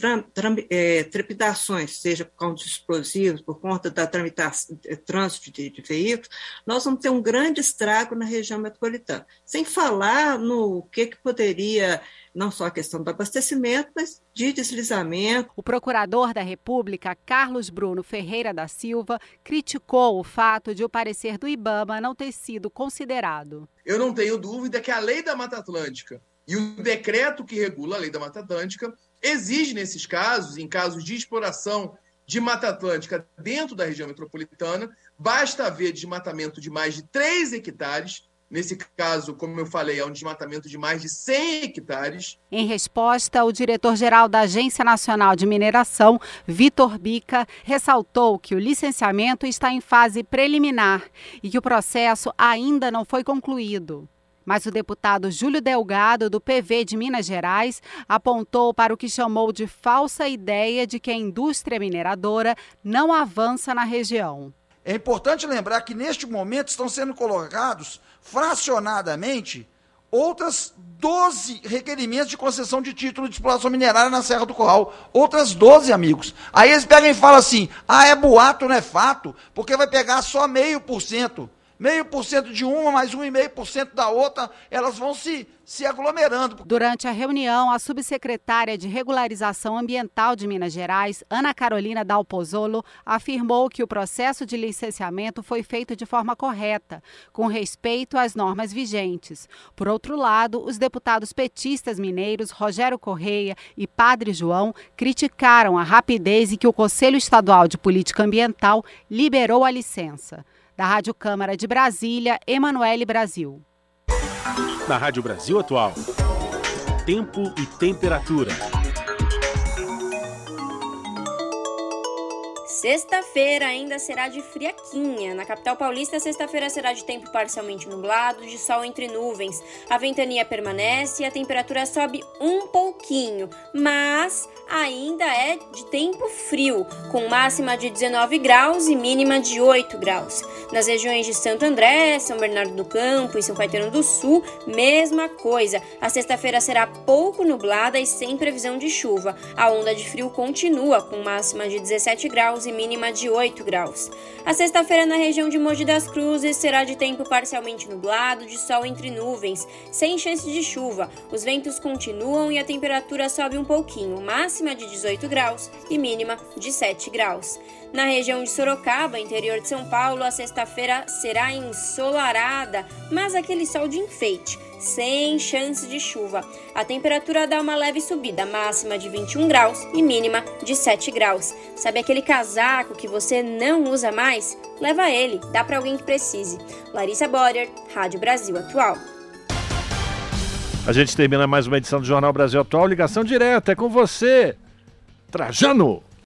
é, trepidações, seja por conta de explosivos, por conta da é, trânsito de, de, veículos, nós vamos ter um grande estrago na região metropolitana. Sem falar no que, que poderia não só a questão do abastecimento, mas de deslizamento. O procurador da República, Carlos Bruno Ferreira da Silva, criticou o fato de o parecer do IBAMA não ter sido considerado. Eu não tenho dúvida que a lei da Mata Atlântica e o decreto que regula a lei da Mata Atlântica exige, nesses casos, em casos de exploração de Mata Atlântica dentro da região metropolitana, basta haver desmatamento de mais de 3 hectares Nesse caso, como eu falei, é um desmatamento de mais de 100 hectares. Em resposta, o diretor-geral da Agência Nacional de Mineração, Vitor Bica, ressaltou que o licenciamento está em fase preliminar e que o processo ainda não foi concluído. Mas o deputado Júlio Delgado, do PV de Minas Gerais, apontou para o que chamou de falsa ideia de que a indústria mineradora não avança na região. É importante lembrar que neste momento estão sendo colocados fracionadamente outras 12 requerimentos de concessão de título de exploração minerária na Serra do Curral. Outras 12, amigos. Aí eles pegam e falam assim: ah, é boato, não é fato, porque vai pegar só meio por cento. Meio por cento de uma, mais um e meio por cento da outra, elas vão se se aglomerando. Durante a reunião, a subsecretária de Regularização Ambiental de Minas Gerais, Ana Carolina Dalpozolo, afirmou que o processo de licenciamento foi feito de forma correta, com respeito às normas vigentes. Por outro lado, os deputados petistas mineiros Rogério Correia e Padre João criticaram a rapidez em que o Conselho Estadual de Política Ambiental liberou a licença. Da Rádio Câmara de Brasília, Emanuele Brasil. Na Rádio Brasil Atual, tempo e temperatura. Sexta-feira ainda será de friaquinha. Na capital paulista, sexta-feira será de tempo parcialmente nublado, de sol entre nuvens. A ventania permanece e a temperatura sobe um pouquinho, mas ainda é de tempo frio, com máxima de 19 graus e mínima de 8 graus. Nas regiões de Santo André, São Bernardo do Campo e São Caetano do Sul, mesma coisa. A sexta-feira será pouco nublada e sem previsão de chuva. A onda de frio continua, com máxima de 17 graus mínima de 8 graus. A sexta-feira na região de Mogi das Cruzes será de tempo parcialmente nublado, de sol entre nuvens, sem chance de chuva. Os ventos continuam e a temperatura sobe um pouquinho, máxima de 18 graus e mínima de 7 graus. Na região de Sorocaba, interior de São Paulo, a sexta-feira será ensolarada, mas aquele sol de enfeite, sem chance de chuva. A temperatura dá uma leve subida, máxima de 21 graus e mínima de 7 graus. Sabe aquele casaco que você não usa mais? Leva ele, dá para alguém que precise. Larissa Borer, Rádio Brasil Atual. A gente termina mais uma edição do Jornal Brasil Atual. Ligação direta é com você, Trajano.